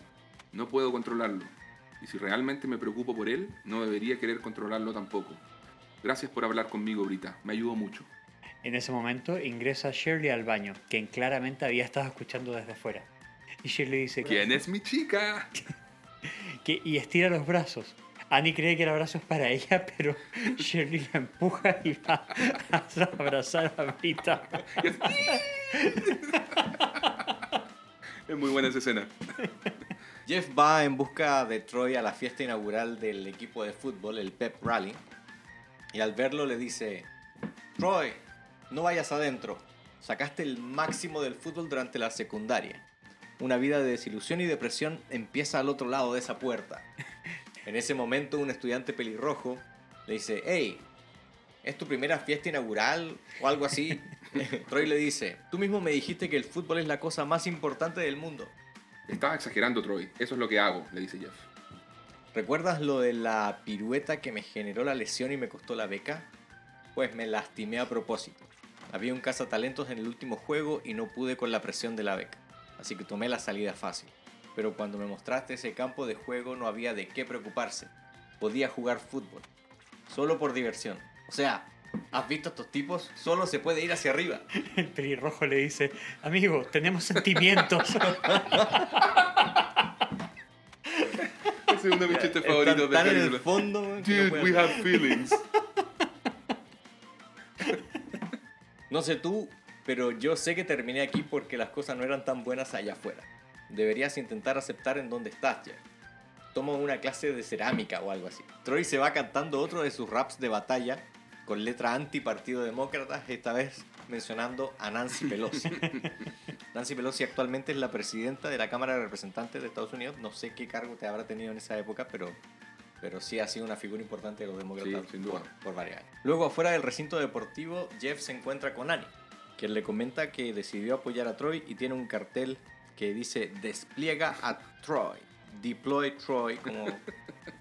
no puedo controlarlo. Y si realmente me preocupo por él, no debería querer controlarlo tampoco. Gracias por hablar conmigo, Brita, me ayudó mucho. En ese momento ingresa Shirley al baño, quien claramente había estado escuchando desde afuera. Y Shirley dice, ¿Quién es mi chica? que, y estira los brazos. Annie cree que el abrazo es para ella, pero Shirley la empuja y va a abrazar a Brita. Es muy buena esa escena. Jeff va en busca de Troy a la fiesta inaugural del equipo de fútbol, el Pep Rally, y al verlo le dice, Troy, no vayas adentro, sacaste el máximo del fútbol durante la secundaria. Una vida de desilusión y depresión empieza al otro lado de esa puerta. En ese momento un estudiante pelirrojo le dice, hey, ¿es tu primera fiesta inaugural o algo así? Troy le dice, tú mismo me dijiste que el fútbol es la cosa más importante del mundo. Estaba exagerando, Troy. Eso es lo que hago, le dice Jeff. ¿Recuerdas lo de la pirueta que me generó la lesión y me costó la beca? Pues me lastimé a propósito. Había un cazatalentos en el último juego y no pude con la presión de la beca, así que tomé la salida fácil. Pero cuando me mostraste ese campo de juego no había de qué preocuparse. Podía jugar fútbol, solo por diversión. O sea, ¿has visto a estos tipos? Solo se puede ir hacia arriba. El pelirrojo le dice, amigo, tenemos sentimientos. Ese es uno de mis chistes favoritos de en el fondo. no Dude, pueden- we have feelings. No sé tú, pero yo sé que terminé aquí porque las cosas no eran tan buenas allá afuera. Deberías intentar aceptar en dónde estás, Jeff. Toma una clase de cerámica o algo así. Troy se va cantando otro de sus raps de batalla con letra anti-partido demócrata, esta vez mencionando a Nancy Pelosi. Nancy Pelosi actualmente es la presidenta de la Cámara de Representantes de Estados Unidos. No sé qué cargo te habrá tenido en esa época, pero, pero sí ha sido una figura importante de los demócratas Sí, sin duda. por, por varios años. Luego, afuera del recinto deportivo, Jeff se encuentra con Annie, quien le comenta que decidió apoyar a Troy y tiene un cartel que dice despliega a Troy. Deploy Troy, como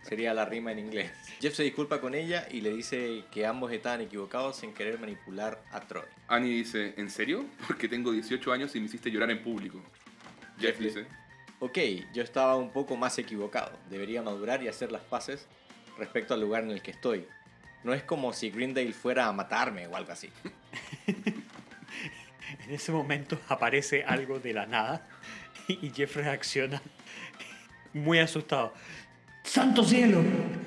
sería la rima en inglés. Jeff se disculpa con ella y le dice que ambos estaban equivocados en querer manipular a Troy. Annie dice, ¿en serio? Porque tengo 18 años y me hiciste llorar en público. Jeff dice, Ok, yo estaba un poco más equivocado. Debería madurar y hacer las paces respecto al lugar en el que estoy. No es como si Greendale fuera a matarme o algo así. En ese momento aparece algo de la nada y Jeff reacciona muy asustado. ¡Santo cielo!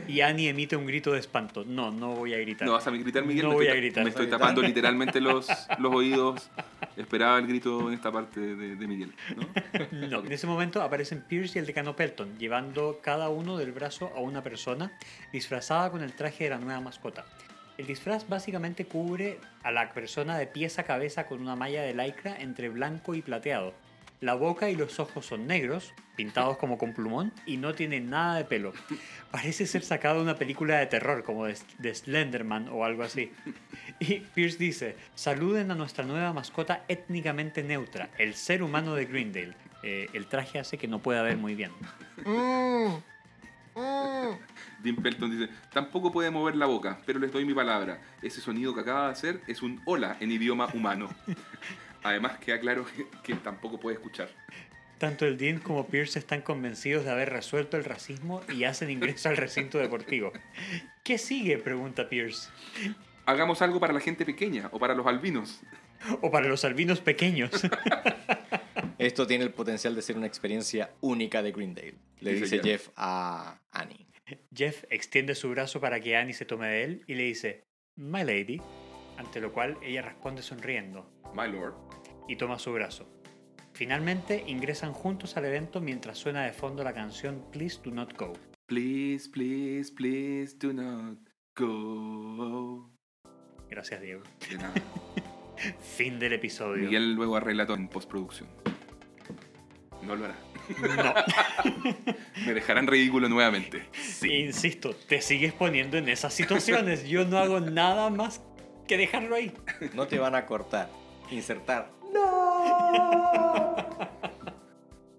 Y Annie emite un grito de espanto. No, no voy a gritar. ¿no vas a gritar, Miguel? No Me voy estoy a ta- gritar. Me estoy tapando literalmente los, los oídos. Esperaba el grito en esta parte de, de Miguel. ¿no? No. En ese momento aparecen Pierce y el decano Pelton, llevando cada uno del brazo a una persona disfrazada con el traje de la nueva mascota. El disfraz básicamente cubre a la persona de pies a cabeza con una malla de lycra entre blanco y plateado. La boca y los ojos son negros, pintados como con plumón, y no tiene nada de pelo. Parece ser sacado de una película de terror, como de, de Slenderman o algo así. Y Pierce dice, saluden a nuestra nueva mascota étnicamente neutra, el ser humano de Greendale. Eh, el traje hace que no pueda ver muy bien. Dean Pelton dice, tampoco puede mover la boca, pero les doy mi palabra. Ese sonido que acaba de hacer es un hola en idioma humano. Además queda claro que, que tampoco puede escuchar. Tanto el Dean como Pierce están convencidos de haber resuelto el racismo y hacen ingreso al recinto deportivo. ¿Qué sigue? pregunta Pierce. Hagamos algo para la gente pequeña o para los albinos. O para los albinos pequeños. Esto tiene el potencial de ser una experiencia única de Greendale, le Dice dice Jeff. Jeff a Annie. Jeff extiende su brazo para que Annie se tome de él y le dice, My lady, ante lo cual ella responde sonriendo My lord. y toma su brazo. Finalmente ingresan juntos al evento mientras suena de fondo la canción Please Do Not Go. Please, please, please do not go. Gracias, Diego. De nada. Fin del episodio. Miguel luego arregla todo en postproducción. No lo hará. No, Me dejarán ridículo nuevamente. insisto, te sigues poniendo en esas situaciones. Yo no hago nada más que dejarlo ahí. No te van a cortar. Insertar.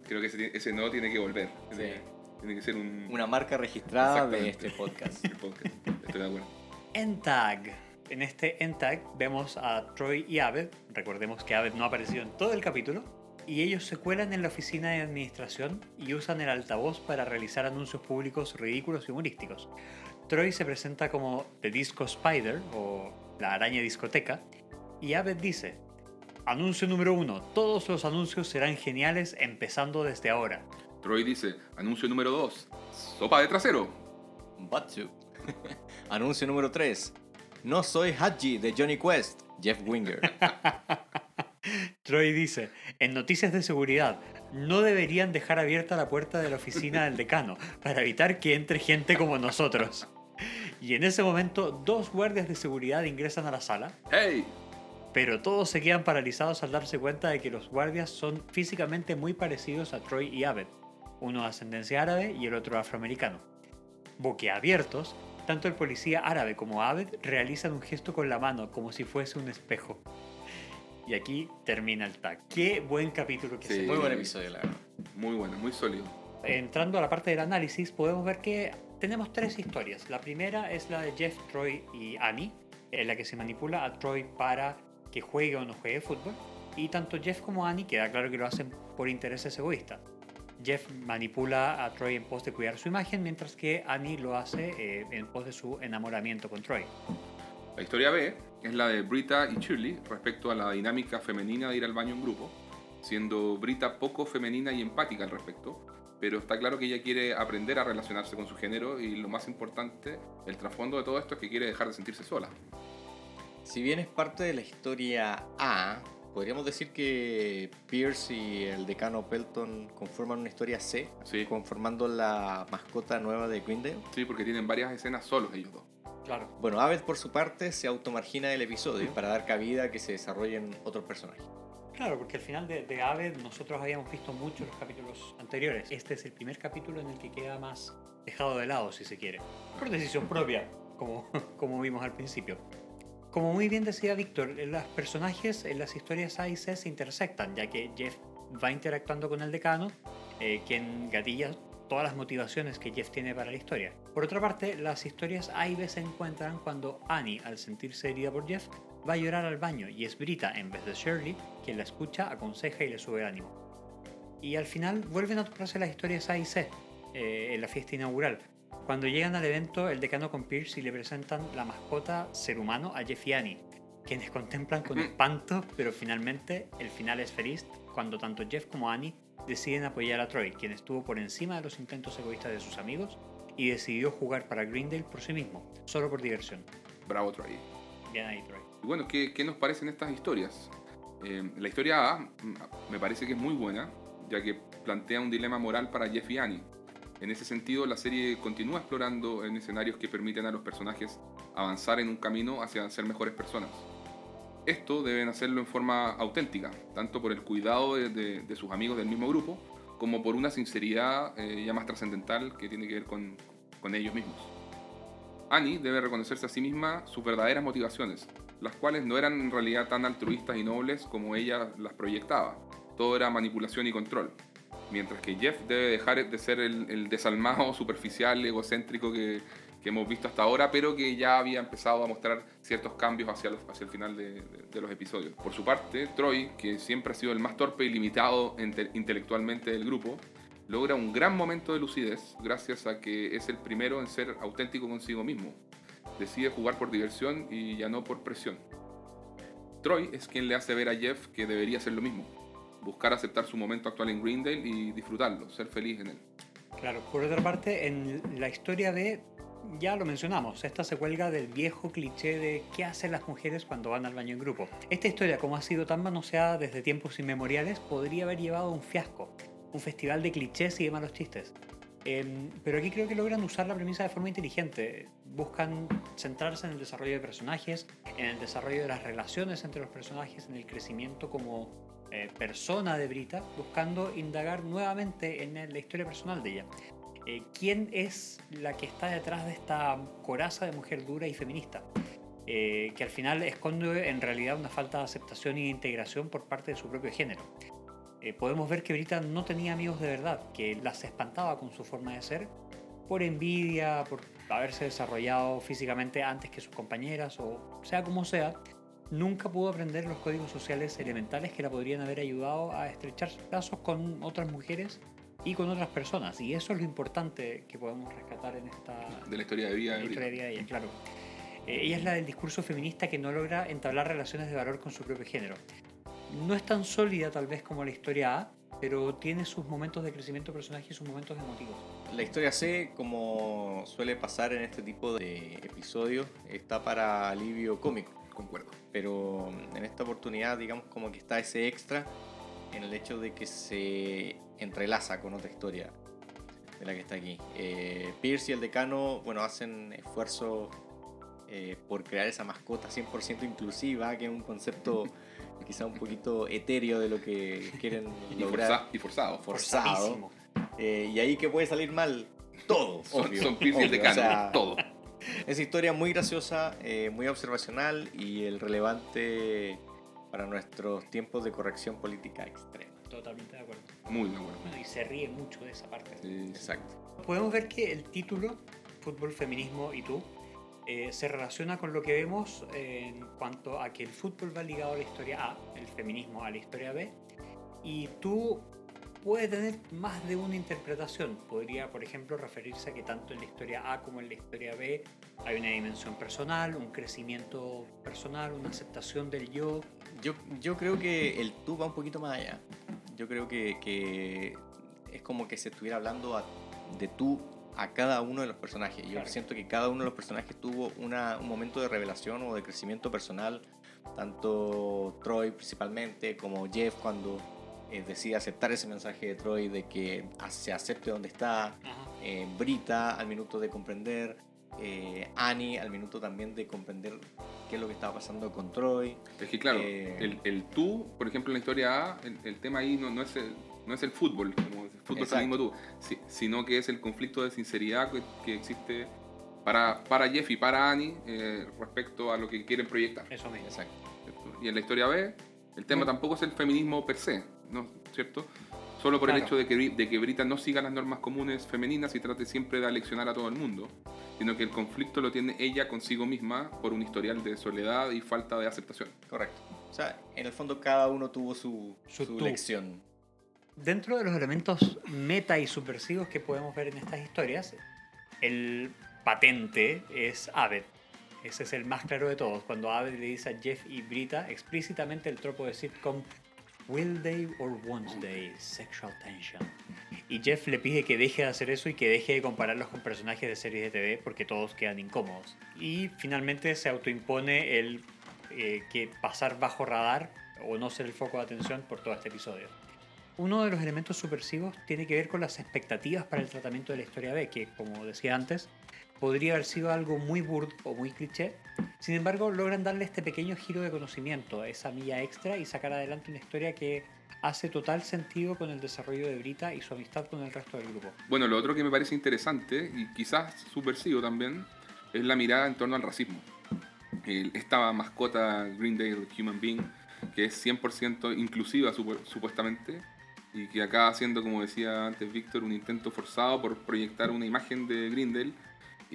Creo que ese, ese no tiene que volver. Tiene, Sí. tiene que ser un, Una marca registrada de este podcast. un podcast. Estoy de acuerdo. N-Tag. En este N-Tag vemos a Troy y Abed. Recordemos que Abed no ha aparecido en todo el capítulo. Y ellos se cuelan en la oficina de administración y usan el altavoz para realizar anuncios públicos ridículos y humorísticos. Troy se presenta como The Disco Spider o la araña discoteca. Y Abed dice, anuncio número uno, todos los anuncios serán geniales empezando desde ahora. Troy dice, anuncio número 2, sopa de trasero. Batsu. Anuncio número 3. No soy Haji de Johnny Quest. Jeff Winger. Troy dice, en noticias de seguridad, no deberían dejar abierta la puerta de la oficina del decano para evitar que entre gente como nosotros. Y en ese momento, dos guardias de seguridad ingresan a la sala, ¡Hey! Pero todos se quedan paralizados al darse cuenta de que los guardias son físicamente muy parecidos a Troy y Abed, uno de ascendencia árabe y el otro afroamericano. Boquiabiertos, tanto el policía árabe como Abed realizan un gesto con la mano como si fuese un espejo. Y aquí termina el tag. Qué buen capítulo que Sí. se Muy buen episodio, la verdad. Muy bueno, muy sólido. Entrando a la parte del análisis, podemos ver que tenemos tres historias. La primera es la de Jeff, Troy y Annie, en la que se manipula a Troy para que juegue o no juegue fútbol. Y tanto Jeff como Annie queda claro que lo hacen por intereses egoístas. Jeff manipula a Troy en pos de cuidar su imagen, mientras que Annie lo hace eh, en pos de su enamoramiento con Troy. La historia B es la de Brita y Shirley respecto a la dinámica femenina de ir al baño en grupo, siendo Brita poco femenina y empática al respecto, pero está claro que ella quiere aprender a relacionarse con su género y lo más importante, el trasfondo de todo esto es que quiere dejar de sentirse sola. Si bien es parte de la historia A, podríamos decir que Pierce y el decano Pelton conforman una historia C, Sí, conformando la mascota nueva de Greendale. sí, porque tienen varias escenas solos ellos dos. Claro. Bueno, Abed por su parte se automargina del episodio para dar cabida a que se desarrollen otros personajes. Claro, porque al final de, de Aved nosotros habíamos visto muchos los capítulos anteriores. Este es el primer capítulo en el que queda más dejado de lado, si se quiere. Por decisión propia, como, como vimos al principio. Como muy bien decía Víctor, los personajes en las historias A y C se intersectan, ya que Jeff va interactuando con el decano, eh, quien gatilla todas las motivaciones que Jeff tiene para la historia. Por otra parte, las historias A y B se encuentran cuando Annie, al sentirse herida por Jeff, va a llorar al baño y es Brita, en vez de Shirley, quien la escucha, aconseja y le sube el ánimo. Y al final vuelven a tocarse las historias A y C eh, en la fiesta inaugural. Cuando llegan al evento, el decano con Pierce y le presentan la mascota ser humano a Jeff y Annie, quienes contemplan con espanto, pero finalmente el final es feliz cuando tanto Jeff como Annie deciden apoyar a Troy, quien estuvo por encima de los intentos egoístas de sus amigos y decidió jugar para Greendale por sí mismo, solo por diversión. Bravo Troy. Bien ahí, Troy. Y bueno, ¿qué, qué nos parecen estas historias? Eh, la historia A mm, me parece que es muy buena, ya que plantea un dilema moral para Jeff y Annie. En ese sentido, la serie continúa explorando en escenarios que permiten a los personajes avanzar en un camino hacia ser mejores personas. Esto deben hacerlo en forma auténtica, tanto por el cuidado de, sus amigos del mismo grupo, como por una sinceridad eh, ya más trascendental que tiene que ver con ellos mismos. Annie debe reconocerse a sí misma sus verdaderas motivaciones, las cuales no eran en realidad tan altruistas y nobles como ella las proyectaba. Todo era manipulación y control. Mientras que Jeff debe dejar de ser el, el desalmado, superficial, egocéntrico que, que hemos visto hasta ahora, pero que ya había empezado a mostrar ciertos cambios hacia, los- hacia el final de, de- de los episodios. Por su parte, Troy, que siempre ha sido el más torpe y limitado inte- intelectualmente del grupo, logra un gran momento de lucidez gracias a que es el primero en ser auténtico consigo mismo. Decide jugar por diversión y ya no por presión. Troy es quien le hace ver a Jeff que debería hacer lo mismo. Buscar aceptar su momento actual en Greendale y disfrutarlo, ser feliz en él. Claro, por otra parte, en la historia de, ya lo mencionamos, esta se cuelga del viejo cliché de qué hacen las mujeres cuando van al baño en grupo. Esta historia, como ha sido tan manoseada desde tiempos inmemoriales, podría haber llevado a un fiasco, un festival de clichés y de malos chistes. Em, pero aquí creo que logran usar la premisa de forma inteligente. Buscan centrarse en el desarrollo de personajes, en el desarrollo de las relaciones entre los personajes, en el crecimiento como eh, persona de Brita, buscando indagar nuevamente en la historia personal de ella. Eh, ¿Quién es la que está detrás de esta coraza de mujer dura y feminista? Eh, que al final esconde en realidad una falta de aceptación de integración por parte de su propio género. Eh, podemos ver que Brita no tenía amigos de verdad, que las espantaba con su forma de ser, por envidia, por haberse desarrollado físicamente antes que sus compañeras, o sea como sea, nunca pudo aprender los códigos sociales elementales que la podrían haber ayudado a estrechar lazos con otras mujeres y con otras personas. Y eso es lo importante que podemos rescatar en esta De la historia de vida de la historia de vida de ella, claro. Eh, ella es la del discurso feminista que no logra entablar relaciones de valor con su propio género. No es tan sólida tal vez como la historia A, pero tiene sus momentos de crecimiento de personaje y sus momentos emotivos. La historia C, como suele pasar en este tipo de episodios, está para alivio cómico. Concuerdo. Pero en esta oportunidad, digamos, como que está ese extra en el hecho de que se entrelaza con otra historia de la que está aquí. Eh, Pierce y el decano, bueno, hacen esfuerzos eh, por crear esa mascota 100% inclusiva, que es un concepto quizá un poquito etéreo de lo que quieren Y, lograr. forza- y forzado. Forzado. Eh, y ahí que puede salir mal todo. Son, obvio, son Pierce y el decano, o sea, todo. es historia muy graciosa, eh, muy observacional y el relevante para nuestros tiempos de corrección política extrema. Totalmente de acuerdo. Muy de acuerdo. Y se ríe mucho de esa parte. Sí. Exacto. Podemos ver que el título, Fútbol, Feminismo y tú, eh, se relaciona con lo que vemos en cuanto a que el fútbol va ligado a la historia A, el feminismo a la historia B, y tú puede tener más de una interpretación. Podría, por ejemplo, referirse a que tanto en la historia A como en la historia B hay una dimensión personal, un crecimiento personal, una aceptación del yo. Yo, yo creo que el tú va un poquito más allá. Yo creo que, que es como que se estuviera hablando a- de tú a cada uno de los personajes. Yo Claro. siento que cada uno de los personajes tuvo una- un momento de revelación o de crecimiento personal, tanto Troy principalmente como Jeff cuando eh, decide aceptar ese mensaje de Troy de que se acepte donde está, eh, Brita al minuto de comprender, eh, Annie al minuto también de comprender qué es lo que estaba pasando con Troy. Es que claro, Eh, el, el tú, por ejemplo, en la historia A, el, el tema ahí no, no, es el, no es el fútbol, como el fútbol Exacto. feminismo tú, si- sino que es el conflicto de sinceridad que, que existe para, para Jeff y para Annie eh, respecto a lo que quieren proyectar. Eso mismo. Exacto. Y en la historia B, el tema tampoco es el feminismo per se, ¿no? ¿cierto? Solo por el Claro. hecho de que, de que Brita no siga las normas comunes femeninas y trate siempre de aleccionar a todo el mundo, sino que el conflicto lo tiene ella consigo misma por un historial de soledad y falta de aceptación. Correcto. O sea, en el fondo cada uno tuvo su, Su su lección. Dentro de los elementos meta y subversivos que podemos ver en estas historias, el patente es Abed. Ese es el más claro de todos. Cuando Abed le dice a Jeff y Brita explícitamente el tropo de sitcom Will they or won't they? Sexual tension. Y Jeff le pide que deje de hacer eso y que deje de compararlos con personajes de series de TV porque todos quedan incómodos. Y finalmente se autoimpone el eh, que pasar bajo radar o no ser el foco de atención por todo este episodio. Uno de los elementos subversivos tiene que ver con las expectativas para el tratamiento de la historia B, que como decía antes, podría haber sido algo muy burdo o muy cliché. Sin embargo, logran darle este pequeño giro de conocimiento, esa milla extra y sacar adelante una historia que hace total sentido con el desarrollo de Brita y su amistad con el resto del grupo. Bueno, lo otro que me parece interesante y quizás subversivo también es la mirada en torno al racismo. Esta mascota Greendale Human Being, que es 100% inclusiva supu- supuestamente, y que acá haciendo, como decía antes Víctor, un intento forzado por proyectar una imagen de Greendale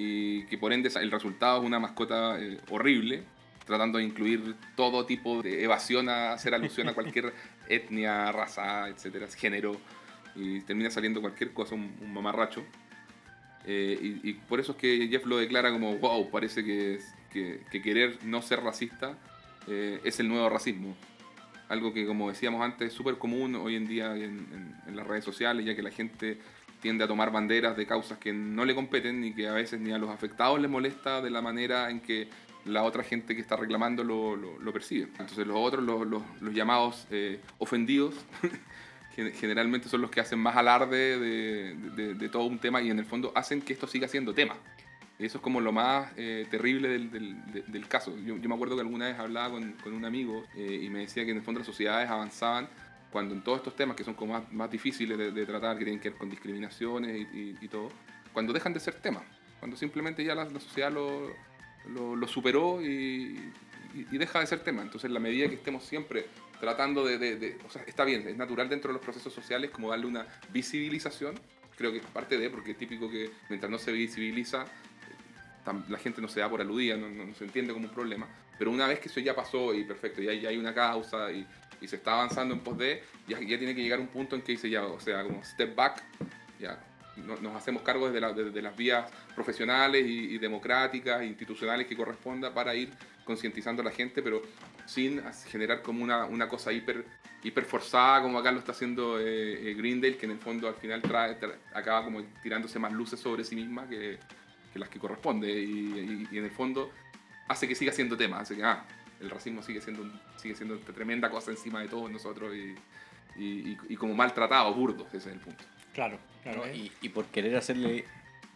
y que por ende el resultado es una mascota eh, horrible, tratando de incluir todo tipo de evasión a hacer alusión a cualquier etnia, raza, etcétera, género, y termina saliendo cualquier cosa, un, un mamarracho. Eh, y, y por eso es que Jeff lo declara como, wow, parece que, que, que querer no ser racista eh, es el nuevo racismo. Algo que, como decíamos antes, es súper común hoy en día en, en- en las redes sociales, ya que la gente tiende a tomar banderas de causas que no le competen y que a veces ni a los afectados les molesta de la manera en que la otra gente que está reclamando lo, lo, percibe. Entonces los otros, los, los, llamados eh, ofendidos, generalmente son los que hacen más alarde de, de, todo un tema y en el fondo hacen que esto siga siendo tema. Eso es como lo más eh, terrible del, del, del caso. Yo, yo, me acuerdo que alguna vez hablaba con, con un amigo eh, y me decía que en el fondo las sociedades avanzaban cuando en todos estos temas que son como más, más difíciles de, tratar, que tienen que ver con discriminaciones y, y, todo, cuando dejan de ser temas, cuando simplemente ya la, la sociedad lo, lo, lo superó y, y, deja de ser tema. Entonces, la medida que estemos siempre tratando de, de, O sea, está bien, es natural dentro de los procesos sociales como darle una visibilización, creo que es parte de, porque es típico que mientras no se visibiliza, la gente no se da por aludida, no, no, se entiende como un problema. Pero una vez que eso ya pasó y perfecto, ya, ya hay una causa y, y, se está avanzando en pos de, ya, ya tiene que llegar un punto en que dice ya, o sea, como step back, ya nos hacemos cargo desde, desde las vías profesionales y, democráticas, institucionales que corresponda para ir concientizando a la gente, pero sin generar como una, una cosa hiper, hiper forzada como acá lo está haciendo eh, eh Grindel, que en el fondo al final trae, acaba como tirándose más luces sobre sí misma que, que las que corresponde y, y, en el fondo hace que siga siendo tema, hace que ah, el racismo sigue siendo, sigue siendo tremenda cosa encima de todos nosotros y, y como maltratado, burdo, ese es el punto. Claro, claro. Y, y, por querer hacerle,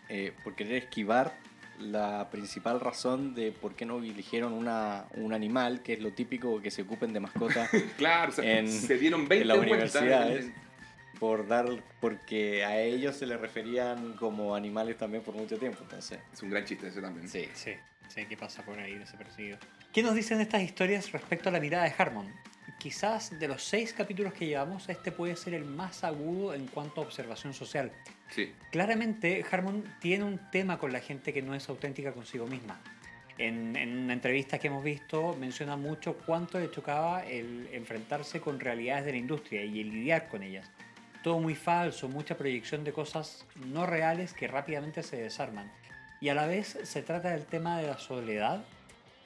eh, por querer esquivar la principal razón de por qué no eligieron una, un animal, que es lo típico que se ocupen de mascota. claro, en, se dieron 20 en las universidades. Por dar, porque a ellos se les referían como animales también por mucho tiempo. Entonces. Es un gran chiste ese también. Sí, sí, sí, ¿qué pasa por ahí desapercibido? ¿Qué nos dicen estas historias respecto a la mirada de Harmon? quizás de los seis capítulos que llevamos, este puede ser el más agudo en cuanto a observación social. Sí. Claramente, Harmon tiene un tema con la gente que no es auténtica consigo misma. En, en, una entrevista que hemos visto menciona mucho cuánto le tocaba el enfrentarse con realidades de la industria y el lidiar con ellas. Todo muy falso, mucha proyección de cosas no reales que rápidamente se desarman. Y a la vez se trata del tema de la soledad,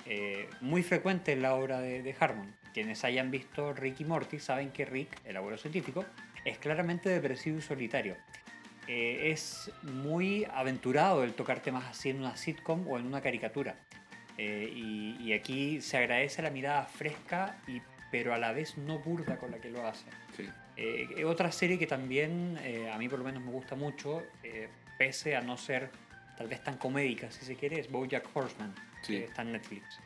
eh, muy frecuente en la obra de, de Harmon. Quienes hayan visto Rick y Morty saben que Rick, el abuelo científico, es claramente depresivo y solitario. Eh, es muy aventurado el tocar temas así en una sitcom o en una caricatura. Eh, y, aquí se agradece la mirada fresca, y, pero a la vez no burda con la que lo hace. Eh, otra serie que también a mí por lo menos me gusta mucho, pese a no ser tal vez tan comédica si se quiere, es Bojack Horseman, que está en Netflix.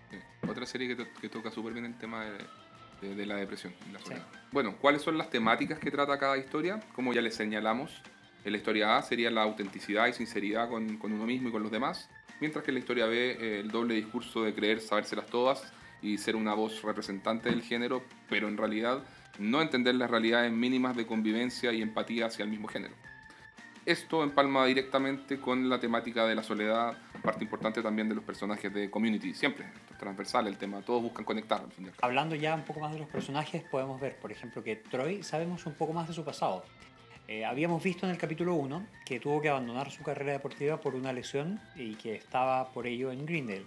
Otra serie que, que toca súper bien el tema de de, la depresión. La Bueno, ¿cuáles son las temáticas que trata cada historia? Como ya les señalamos, en la historia A sería la autenticidad y sinceridad con, con uno mismo y con los demás, mientras que en la historia B eh, el doble discurso de creer sabérselas todas y ser una voz representante del género, pero en realidad no entender las realidades mínimas de convivencia y empatía hacia el mismo género. Esto empalma directamente con la temática de la soledad, parte importante también de los personajes de Community, siempre, transversal el tema, todos buscan conectar. Hablando ya un poco más de los personajes, podemos ver, por ejemplo, que Troy sabemos un poco más de su pasado. Eh, habíamos visto en el capítulo 1 que tuvo que abandonar su carrera deportiva por una lesión y que estaba por ello en Greendale.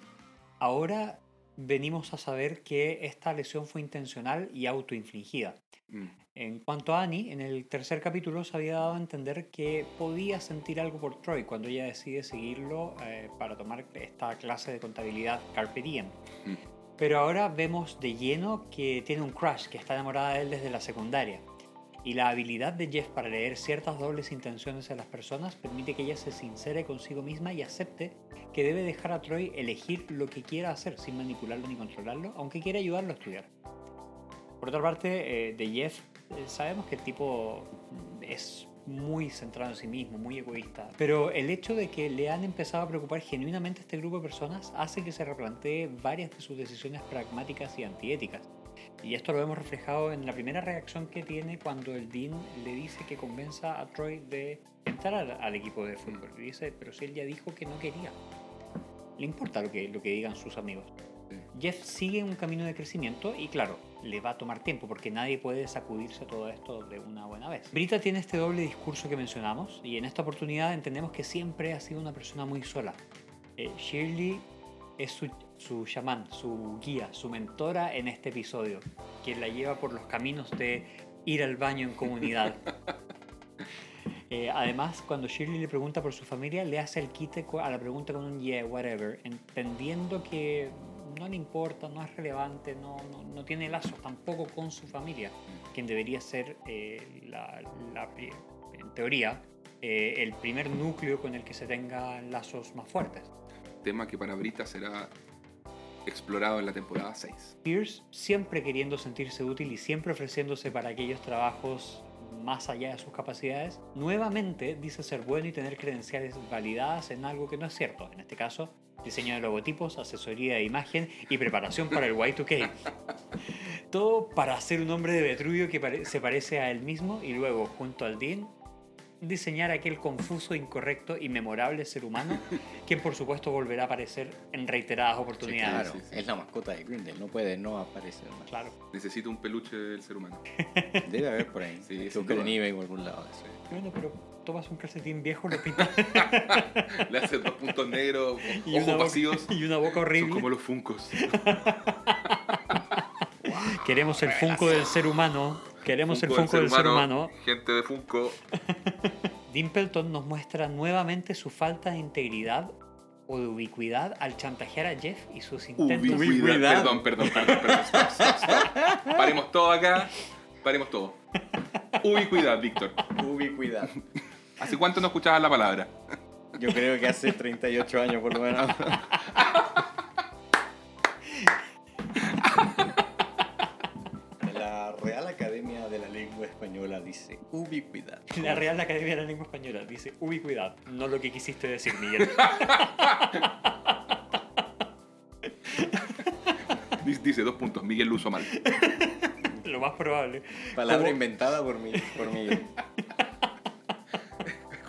Ahora venimos a saber que esta lesión fue intencional y autoinfligida. Mm. En cuanto a Annie, en el tercer capítulo se había dado a entender que podía sentir algo por Troy cuando ella decide seguirlo eh, para tomar esta clase de contabilidad Carpe Diem. Mm. Pero ahora vemos de lleno que tiene un crush, que está enamorada de él desde la secundaria. Y la habilidad de Jeff para leer ciertas dobles intenciones en las personas permite que ella se sincere consigo misma y acepte que debe dejar a Troy elegir lo que quiera hacer sin manipularlo ni controlarlo, aunque quiera ayudarlo a estudiar. Por otra parte, eh, de Jeff eh, sabemos que el tipo es muy centrado en sí mismo, muy egoísta. Pero el hecho de que le han empezado a preocupar genuinamente a este grupo de personas hace que se replantee varias de sus decisiones pragmáticas y antiéticas. Y esto lo hemos reflejado en la primera reacción que tiene cuando el Dean le dice que convenza a Troy de entrar al, equipo de fútbol. Y dice, pero si él ya dijo que no quería. Le importa lo que, lo que digan sus amigos. Jeff sigue un camino de crecimiento y claro, le va a tomar tiempo porque nadie puede sacudirse todo esto de una buena vez. Brita tiene este doble discurso que mencionamos y en esta oportunidad entendemos que siempre ha sido una persona muy sola. Eh, Shirley es su, su chamán, su guía, su mentora en este episodio, quien la lleva por los caminos de ir al baño en comunidad. Eh, además, cuando Shirley le pregunta por su familia, le hace el quite a la pregunta con un yeah, whatever, entendiendo que no le importa, no es relevante, no, no, no tiene lazos tampoco con su familia, quien debería ser, eh, la, la en teoría, eh, el primer núcleo con el que se tengan lazos más fuertes. Tema que para Brita será explorado en la temporada 6. Pierce, siempre queriendo sentirse útil y siempre ofreciéndose para aquellos trabajos más allá de sus capacidades, nuevamente dice ser bueno y tener credenciales validadas en algo que no es cierto. En este caso, diseño de logotipos, asesoría de imagen y preparación para el Y2K. Todo para ser un hombre de Vetruvio que se parece a él mismo y luego, junto al Dean, diseñar aquel confuso, incorrecto y memorable ser humano, quien por supuesto volverá a aparecer en reiteradas oportunidades. Claro, sí, sí. es la mascota de Grindel, no puede no aparecer más. Claro. Necesito un peluche del ser humano. Debe haber por ahí. Sí, en duda. eBay o algún lado. Sí. Bueno, pero tomas un calcetín viejo, lo pintas Le hace dos puntos negros, y, ojos boca, vacíos. y una boca Son horrible. como los funcos. Queremos el Funko del ser humano. Queremos el Funko del ser humano. Gente de Funko. Dimpleton nos muestra nuevamente su falta de integridad o de ubicuidad al chantajear a Jeff y sus intentos. Ubicuidad. Perdón, perdón, perdón. perdón. Stop, stop, stop. Paremos todo acá. Paremos todo. Ubicuidad, Víctor. Ubicuidad. ¿Hace cuánto no escuchabas la palabra? Yo creo que hace 38 años por lo menos. Española dice ubicuidad. La Real Academia de la Lengua Española dice ubicuidad, no lo que quisiste decir, Miguel. Dice- dos puntos. Miguel lo usó mal. lo más probable. Palabra inventada por mí. Por mí.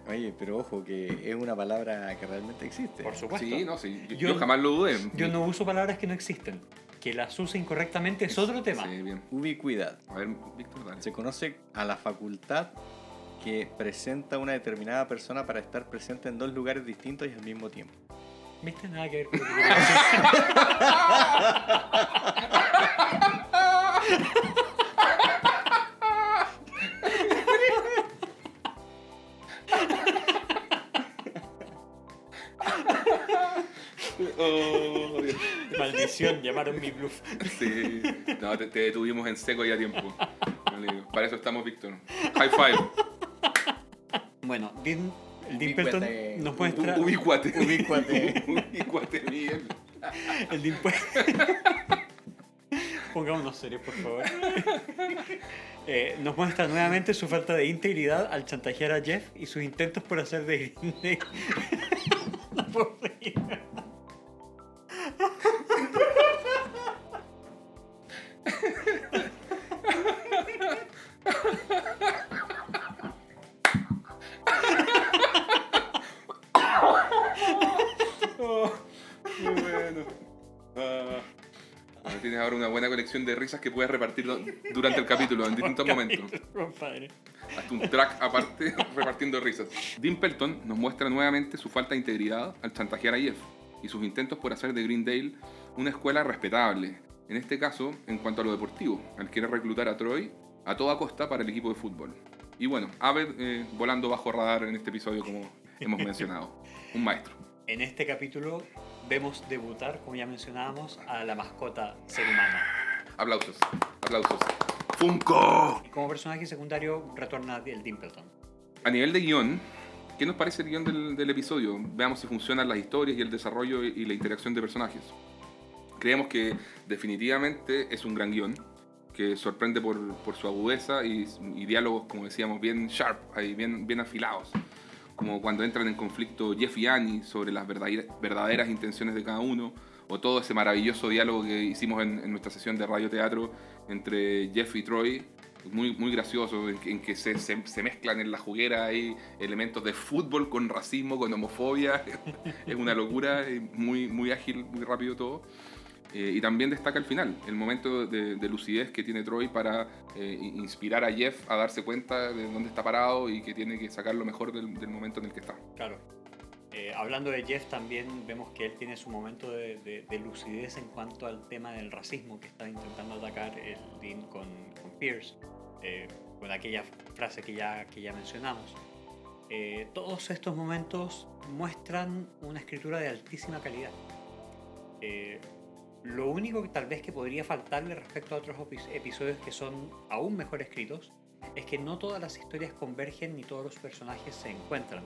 Oye, pero ojo que es una palabra que realmente existe. Por supuesto. Sí, no, sí. Yo, Yo- yo jamás lo dudé. Yo no uso palabras que no existen. Que las use incorrectamente es otro tema. Sí, bien. Ubicuidad. A ver, Víctor, dale. Se conoce a la facultad que presenta una determinada persona para estar presente en dos lugares distintos y al mismo tiempo. ¿Viste? Nada que ver con lo que. Oh. Maldición, llamaron mi bluff. Sí. No, te, te detuvimos en seco ya a tiempo. Vale, Para eso estamos, Víctor. High five. Bueno, Dean, el Dimpleton Ubicuate. nos muestra. U- Ubícuate. Ubícuate. Ubícuate, Miguel. El Dimpleton. Pongámonos serios, por favor. Eh, nos muestra nuevamente su falta de integridad al chantajear a Jeff y sus intentos por hacer de Green Day. No puedo seguir. Oh, bueno. Ah, tienes ahora una buena colección de risas que puedes repartir durante el capítulo en distintos momentos. Compadre. Hasta un track aparte repartiendo risas. Dean Pelton nos muestra nuevamente su falta de integridad al chantajear a Jeff y sus intentos por hacer de Greendale una escuela respetable. En este caso, en cuanto a lo deportivo, al querer reclutar a Troy a toda costa para el equipo de fútbol. Y bueno, Aved eh, volando bajo radar en este episodio como hemos mencionado. Un maestro. En este capítulo vemos debutar, como ya mencionábamos, a la mascota ser humano. Aplausos, aplausos. ¡Funko! Y como personaje secundario retorna el Dimpleton. A nivel de guion, ¿qué nos parece el guion del, episodio? Veamos si funcionan las historias y el desarrollo y, la interacción de personajes. Creemos que definitivamente es un gran guion, que sorprende por, su agudeza y, diálogos, como decíamos, bien sharp, bien, bien afilados. Como cuando entran en conflicto Jeff y Annie sobre las verdadera- verdaderas intenciones de cada uno, o todo ese maravilloso diálogo que hicimos en, nuestra sesión de radioteatro entre Jeff y Troy, muy, muy gracioso, en que, se, se- mezclan en la juguera ahí elementos de fútbol con racismo, con homofobia. es una locura, muy, muy ágil, muy rápido todo. Eh, y también destaca el final, el momento de, de lucidez que tiene Troy para eh, in- inspirar a Jeff a darse cuenta de dónde está parado y que tiene que sacar lo mejor del, del momento en el que está. Claro. Eh, hablando de Jeff, también vemos que él tiene su momento de, de- de lucidez en cuanto al tema del racismo que está intentando atacar el Dean con, Pierce, eh, con aquella frase que ya, que ya mencionamos. Eh, todos estos momentos muestran una escritura de altísima calidad. Lo único que tal vez que podría faltarle respecto a otros epi- episodios que son aún mejor escritos es que no todas las historias convergen ni todos los personajes se encuentran.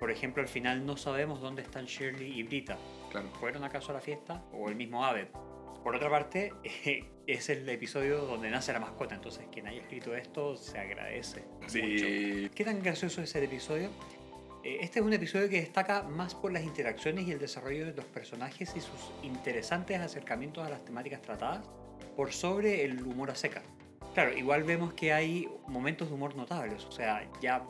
Por ejemplo, al final no sabemos dónde están Shirley y Brita. Claro. ¿Fueron acaso a la fiesta? ¿O el mismo Abed? Por otra parte, es el episodio donde nace la mascota, entonces quien haya escrito esto se agradece. mucho. ¿Qué tan gracioso es el episodio? Eh, Este es un episodio que destaca más por las interacciones y el desarrollo de los personajes y sus interesantes acercamientos a las temáticas tratadas, por sobre el humor a seca. Claro, igual vemos que hay momentos de humor notables, o sea, ya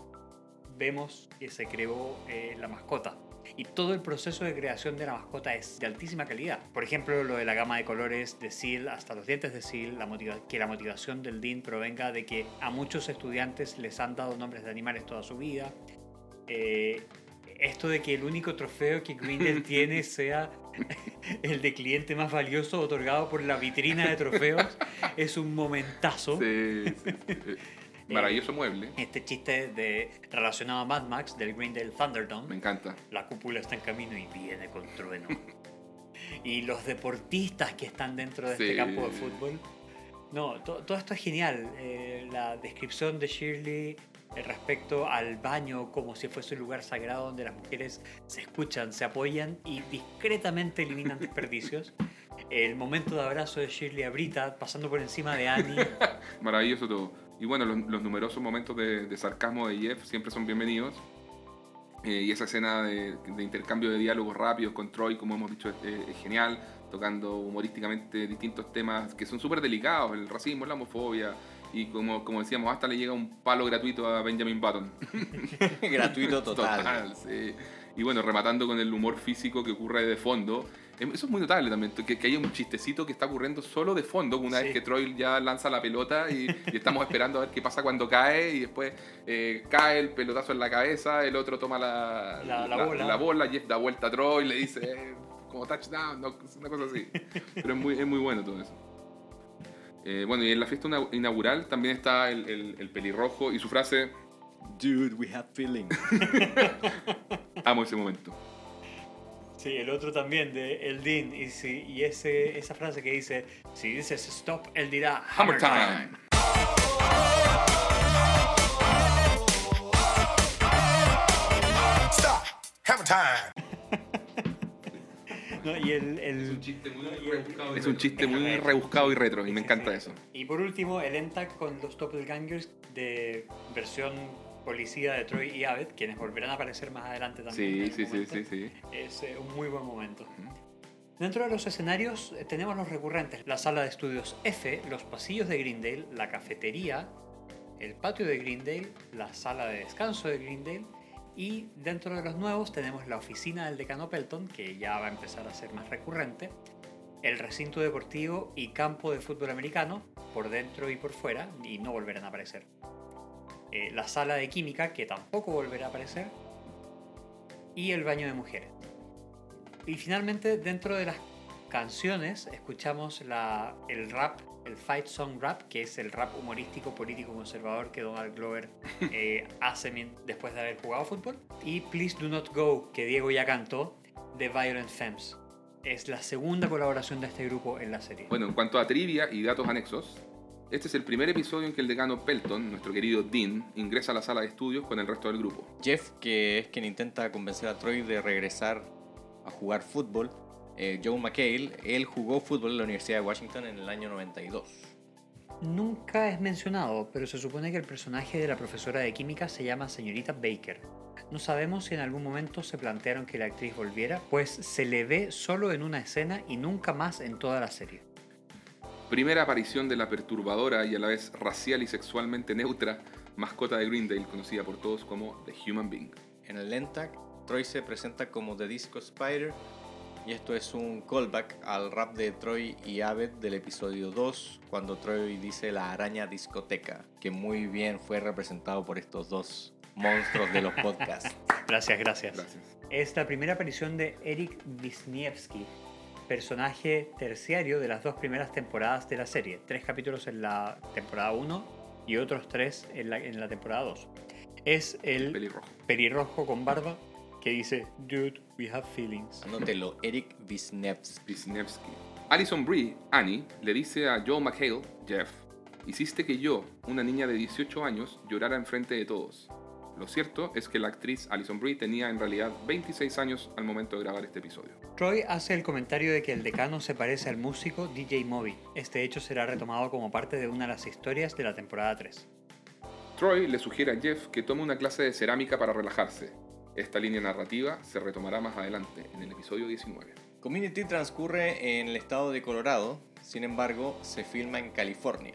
vemos que se creó eh, la mascota. Y todo el proceso de creación de la mascota es de altísima calidad. Por ejemplo, lo de la gama de colores de Seal hasta los dientes de Seal, la que la motivación del Dean provenga de que a muchos estudiantes les han dado nombres de animales toda su vida. Eh, esto de que el único trofeo que Grindel tiene sea el de cliente más valioso otorgado por la vitrina de trofeos es un momentazo. Sí, sí, sí. Eh, Maravilloso mueble. Este chiste de, relacionado a Mad Max del Grindel Thunderdome. Me encanta. La cúpula está en camino y viene con trueno. y los deportistas que están dentro de este Sí. campo de fútbol. No, to- todo esto es genial. Eh, la descripción de Shirley eh, respecto al baño como si fuese un lugar sagrado donde las mujeres se escuchan, se apoyan y discretamente eliminan desperdicios. El momento de abrazo de Shirley a Brita pasando por encima de Annie. Maravilloso todo. Y bueno, los, los numerosos momentos de, de sarcasmo de Jeff siempre son bienvenidos. Eh, y esa escena de, de intercambio de diálogos rápidos con Troy, como hemos dicho, es, es genial, tocando humorísticamente distintos temas que son súper delicados, el racismo, la homofobia, y como, como decíamos, hasta le llega un palo gratuito a Benjamin Button. Gratuito total. sí. Y bueno, rematando con el humor físico que ocurre de fondo. Eso es muy notable también, que, que hay un chistecito que está ocurriendo solo de fondo, una Sí. vez que Troy ya lanza la pelota y, y estamos esperando a ver qué pasa cuando cae y después eh, cae el pelotazo en la cabeza, el otro toma la, La- la bola. la bola, Jeff da vuelta a Troy, le dice eh, como touchdown, no, una cosa así. Pero es muy, es muy bueno todo eso. Eh, bueno, y en la fiesta ina- inaugural también está el, el- el pelirrojo y su frase, Dude, we have feelings. amo ese momento. Sí, el otro también de El Dean. Y, si- y ese, esa frase que dice: Si dices stop, él dirá Hammer time. Stop. Hammer time. ¿no? Y el, el- Es un chiste muy y rebuscado. Es un chiste muy rebuscado y retro, y me Sí, encanta sí. eso. Y por último, el ENTAC con los Doppelgangers de versión policía de Troy y Abed, quienes volverán a aparecer más adelante también. Sí, algún sí, sí, sí, sí. Es eh, un muy buen momento. Dentro de los escenarios eh, tenemos los recurrentes, la sala de estudios F, los pasillos de Greendale, la cafetería, el patio de Greendale, la sala de descanso de Greendale y dentro de los nuevos tenemos la oficina del decano Pelton, que ya va a empezar a ser más recurrente, el recinto deportivo y campo de fútbol americano, por dentro y por fuera, y no volverán a aparecer. Eh, la sala de química, que tampoco volverá a aparecer, y el baño de mujeres. Y finalmente, dentro de las canciones, escuchamos la, el rap, el fight song rap, que es el rap humorístico político conservador que Donald Glover eh, hace después de haber jugado fútbol. Y Please Do Not Go, que Diego ya cantó, de Violent Femmes. Es la segunda colaboración de este grupo en la serie. Bueno, en cuanto a trivia y datos anexos, este es el primer episodio en que el decano Pelton, nuestro querido Dean, ingresa a la sala de estudios con el resto del grupo. Jeff, que es quien intenta convencer a Troy de regresar a jugar fútbol. Eh, Joe McHale, él jugó fútbol en la Universidad de Washington en el año 92. Nunca es mencionado, pero se supone que el personaje de la profesora de química se llama señorita Baker. No sabemos si en algún momento se plantearon que la actriz volviera, pues se le ve solo en una escena y nunca más en toda la serie. Primera aparición de la perturbadora y a la vez racial y sexualmente neutra mascota de Greendale, conocida por todos como The Human Being. En el LENTAC, Troy se presenta como The Disco Spider y esto es un callback al rap de Troy y Abed del episodio 2, cuando Troy dice la araña discoteca, que muy bien fue representado por estos dos monstruos de los podcasts. Gracias, gracias. Gracias. Es la primera aparición de Eric Wisniewski, personaje terciario de las dos primeras temporadas de la serie. Tres capítulos en la temporada 1 y otros tres en la, en la temporada 2. es el Pelirrojo. pelirrojo con barba que dice, Dude, we have feelings. Anótelo, Eric Wisniewski. Wisniewski. Alison Brie, Annie, le dice a Joe McHale, Jeff, hiciste que yo, una niña de 18 años, llorara enfrente de todos. Lo cierto es que la actriz Alison Brie tenía en realidad 26 años al momento de grabar este episodio. Troy hace el comentario de que el decano se parece al músico DJ Moby. Este hecho será retomado como parte de una de las historias de la temporada 3. Troy le sugiere a Jeff que tome una clase de cerámica para relajarse. Esta línea narrativa se retomará más adelante, en el episodio 19. Community transcurre en el estado de Colorado, sin embargo, se filma en California.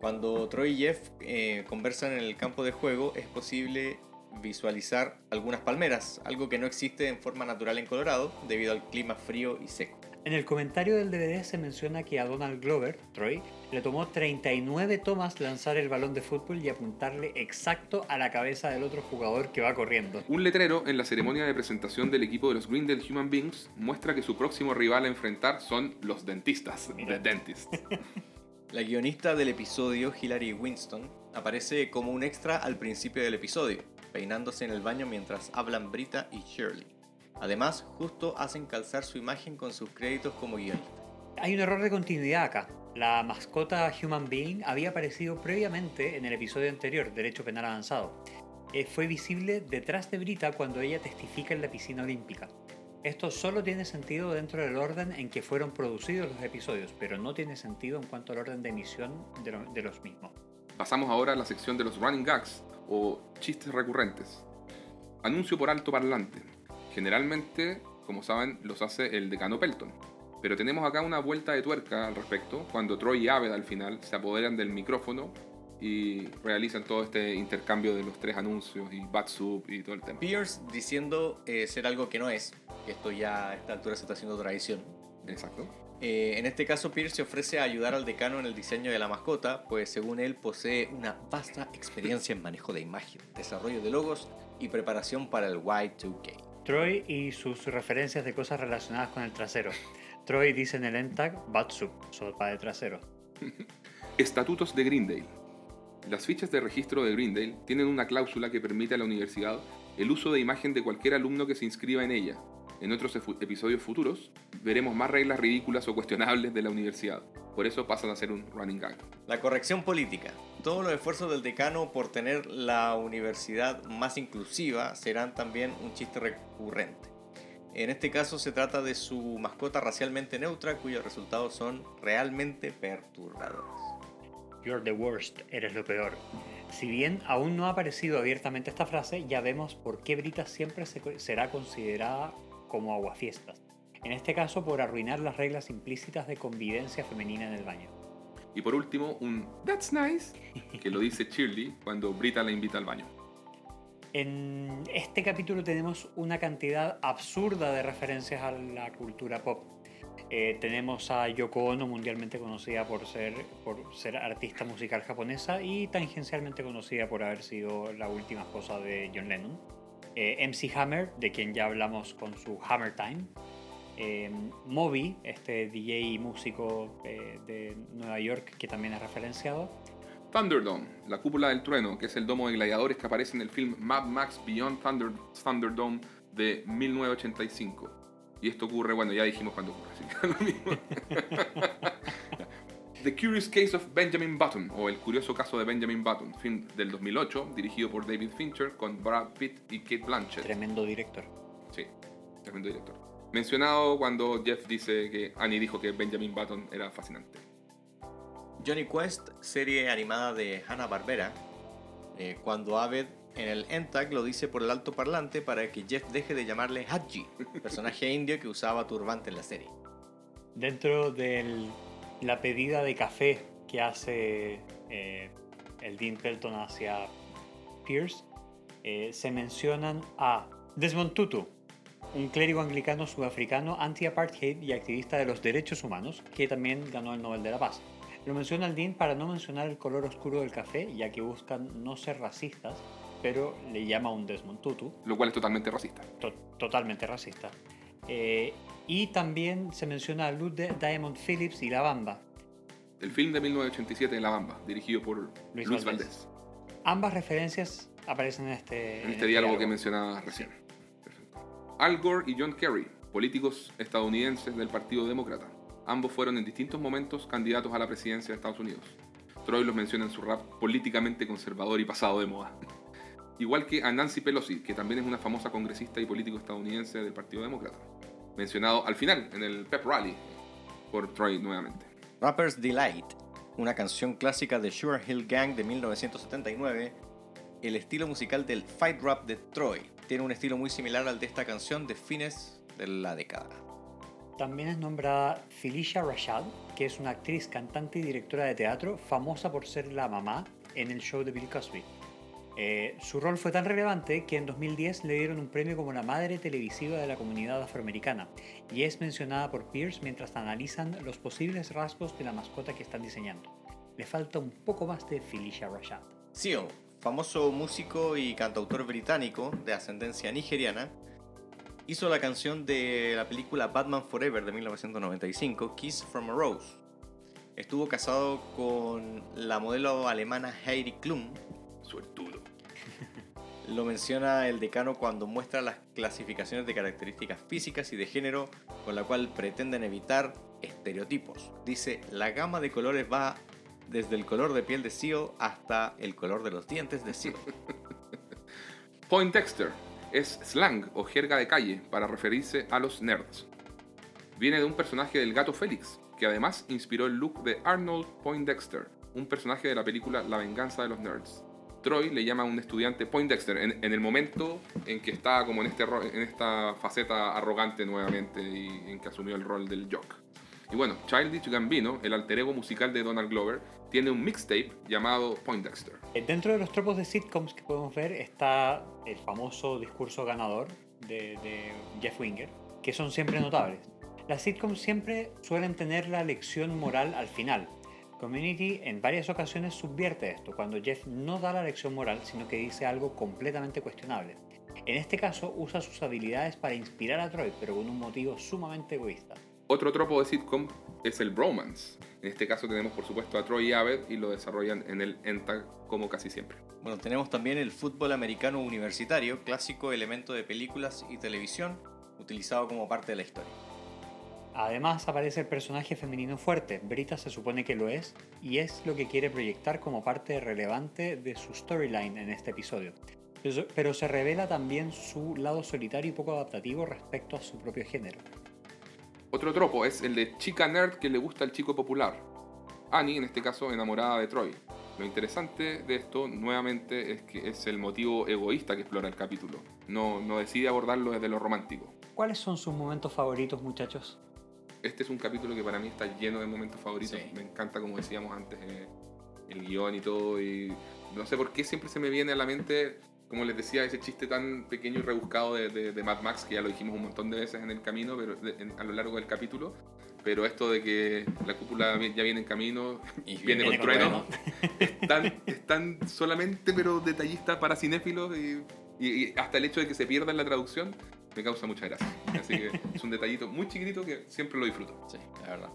Cuando Troy y Jeff eh, conversan en el campo de juego, es posible visualizar algunas palmeras, algo que no existe en forma natural en Colorado debido al clima frío y seco. En el comentario del DVD se menciona que a Donald Glover, Troy, le tomó 39 tomas lanzar el balón de fútbol y apuntarle exacto a la cabeza del otro jugador que va corriendo. Un letrero en la ceremonia de presentación del equipo de los Grindel Human Beings muestra que su próximo rival a enfrentar son los dentistas, Mira. The Dentists. La guionista del episodio, Hilary Winston, aparece como un extra al principio del episodio, peinándose en el baño mientras hablan Brita y Shirley. Además, justo hacen calzar su imagen con sus créditos como guionista. Hay un error de continuidad acá. La mascota Human Being había aparecido previamente en el episodio anterior, Derecho Penal Avanzado. Eh, fue visible detrás de Brita cuando ella testifica en la piscina olímpica. Esto solo tiene sentido dentro del orden en que fueron producidos los episodios, pero no tiene sentido en cuanto al orden de emisión de, lo- de los mismos. Pasamos ahora a la sección de los running gags o chistes recurrentes. Anuncio por alto parlante. Generalmente, como saben, los hace el decano Pelton. Pero tenemos acá una vuelta de tuerca al respecto, cuando Troy y Aved al final se apoderan del micrófono y realizan todo este intercambio de los tres anuncios y Batsoup y todo el tema. Pierce diciendo eh, ser algo que no es, que esto ya a esta altura se está haciendo tradición. Exacto. Eh, en este caso, Pierce se ofrece a ayudar al decano en el diseño de la mascota, pues según él posee una vasta experiencia en manejo de imagen, desarrollo de logos y preparación para el Y2K. Troy y sus referencias de cosas relacionadas con el trasero. Troy dice en el ENTAG Batsup, sopa de trasero. Estatutos de Greendale. Las fichas de registro de Greendale tienen una cláusula que permite a la universidad el uso de imagen de cualquier alumno que se inscriba en ella. En otros episodios futuros veremos más reglas ridículas o cuestionables de la universidad. Por eso pasan a ser un running gag. La corrección política. Todos los esfuerzos del decano por tener la universidad más inclusiva serán también un chiste recurrente. En este caso se trata de su mascota racialmente neutra cuyos resultados son realmente perturbadores. You're the worst, eres lo peor. Si bien aún no ha aparecido abiertamente esta frase, ya vemos por qué Brita siempre se será considerada como aguafiestas. En este caso, por arruinar las reglas implícitas de convivencia femenina en el baño. Y por último, un That's nice, que lo dice Shirley cuando Brita la invita al baño. En este capítulo tenemos una cantidad absurda de referencias a la cultura pop. Eh, tenemos a Yoko Ono, mundialmente conocida por ser, por ser artista musical japonesa y tangencialmente conocida por haber sido la última esposa de John Lennon. Eh, MC Hammer, de quien ya hablamos con su Hammer Time. Eh, Moby, este DJ y músico eh, de Nueva York que también es referenciado. Thunderdome, la cúpula del trueno, que es el domo de gladiadores que aparece en el film Mad Max Beyond Thunder, Thunderdome de 1985. Y esto ocurre, bueno, ya dijimos cuándo ocurre, así que es lo mismo. The Curious Case of Benjamin Button, o El curioso caso de Benjamin Button, film del 2008, dirigido por David Fincher con Brad Pitt y Kate Blanchett. Tremendo director. Sí, tremendo director. Mencionado cuando Jeff dice que Annie dijo que Benjamin Button era fascinante. Johnny Quest, serie animada de Hanna-Barbera, eh, cuando Aved en el ENTAG lo dice por el alto parlante para que Jeff deje de llamarle Haji, personaje indio que usaba turbante en la serie. Dentro de la pedida de café que hace eh, el Dean Pelton hacia Pierce, eh, se mencionan a Desmond Tutu, un clérigo anglicano sudafricano anti-apartheid y activista de los derechos humanos, que también ganó el Nobel de la Paz. Lo menciona el Dean para no mencionar el color oscuro del café, ya que buscan no ser racistas, pero le llama un Desmond Tutu, Lo cual es totalmente racista. to- totalmente racista. Eh, y también se menciona a Lou Diamond Phillips y La Bamba. El film de 1987 de La Bamba, dirigido por Luis Luis, Valdés. Valdés. Ambas referencias aparecen en este, En este diálogo que mencionaba recién. Perfecto. Al Gore y John Kerry, políticos estadounidenses del Partido Demócrata. Ambos fueron en distintos momentos candidatos a la presidencia de Estados Unidos. Troy los menciona en su rap políticamente conservador y pasado de moda. Igual que a Nancy Pelosi, que también es una famosa congresista y político estadounidense del Partido Demócrata. Mencionado al final, en el Pep Rally, por Troy nuevamente. Rapper's Delight, una canción clásica de Sugar Hill Gang de 1979, el estilo musical del fight rap de Troy. Tiene un estilo muy similar al de esta canción de fines de la década. También es nombrada Felicia Rashad, que es una actriz, cantante y directora de teatro famosa por ser la mamá en el show de Bill Cosby. Eh, su rol fue tan relevante que en 2010 le dieron un premio como la madre televisiva de la comunidad afroamericana y es mencionada por Pierce mientras analizan los posibles rasgos de la mascota que están diseñando. Le falta un poco más de Felicia Rashad. Sio, famoso músico y cantautor británico de ascendencia nigeriana, hizo la canción de la película Batman Forever de 1995, Kiss from a Rose. Estuvo casado con la modelo alemana Heidi Klum. Suertudo. Lo menciona el decano cuando muestra las clasificaciones de características físicas y de género con la cual pretenden evitar estereotipos. Dice, la gama de colores va desde el color de piel de Sio hasta el color de los dientes de Sio. Poindexter es slang o jerga de calle para referirse a los nerds. Viene de un personaje del gato Félix, que además inspiró el look de Arnold Poindexter, un personaje de la película La venganza de los nerds. Troy le llama a un estudiante Poindexter en, el momento en que está como en, este, en esta faceta arrogante nuevamente y en que asumió el rol del jock. Y bueno, Childish Gambino, el alter ego musical de Donald Glover, tiene un mixtape llamado Poindexter. Eh, Dentro de los tropos de sitcoms que podemos ver está el famoso discurso ganador de, de Jeff Winger, que son siempre notables. Las sitcoms siempre suelen tener la lección moral al final. Community en varias ocasiones subvierte esto, cuando Jeff no da la lección moral, sino que dice algo completamente cuestionable. En este caso usa sus habilidades para inspirar a Troy, pero con un motivo sumamente egoísta. Otro tropo de sitcom es el bromance. En este caso tenemos por supuesto a Troy y Abed y lo desarrollan en el ENTAG como casi siempre. Bueno, tenemos también el fútbol americano universitario, clásico elemento de películas y televisión, utilizado como parte de la historia. Además aparece el personaje femenino fuerte, Brita se supone que lo es, y es lo que quiere proyectar como parte relevante de su storyline en este episodio. Pero- se revela también su lado solitario y poco adaptativo respecto a su propio género. Otro tropo es el de chica nerd que le gusta al chico popular. Annie, en este caso, enamorada de Troy. Lo interesante de esto, nuevamente, es que es el motivo egoísta que explora el capítulo. No, no decide abordarlo desde lo romántico. ¿Cuáles son sus momentos favoritos, muchachos? Este es un capítulo que para mí está lleno de momentos favoritos. Sí. Me encanta, como decíamos antes, eh, el guion y todo. Y no sé por qué siempre se me viene a la mente, como les decía, ese chiste tan pequeño y rebuscado de, de- de Mad Max, que ya lo dijimos un montón de veces en el camino, pero de- en- a lo largo del capítulo. Pero esto de que la cúpula ya viene en camino Y viene, viene con con trueno, es tan, es tan solamente pero detallista para cinéfilos y, y- y hasta el hecho de que se pierda en la traducción me causa mucha gracia. Así que es un detallito muy chiquitito que siempre lo disfruto. Sí, la verdad.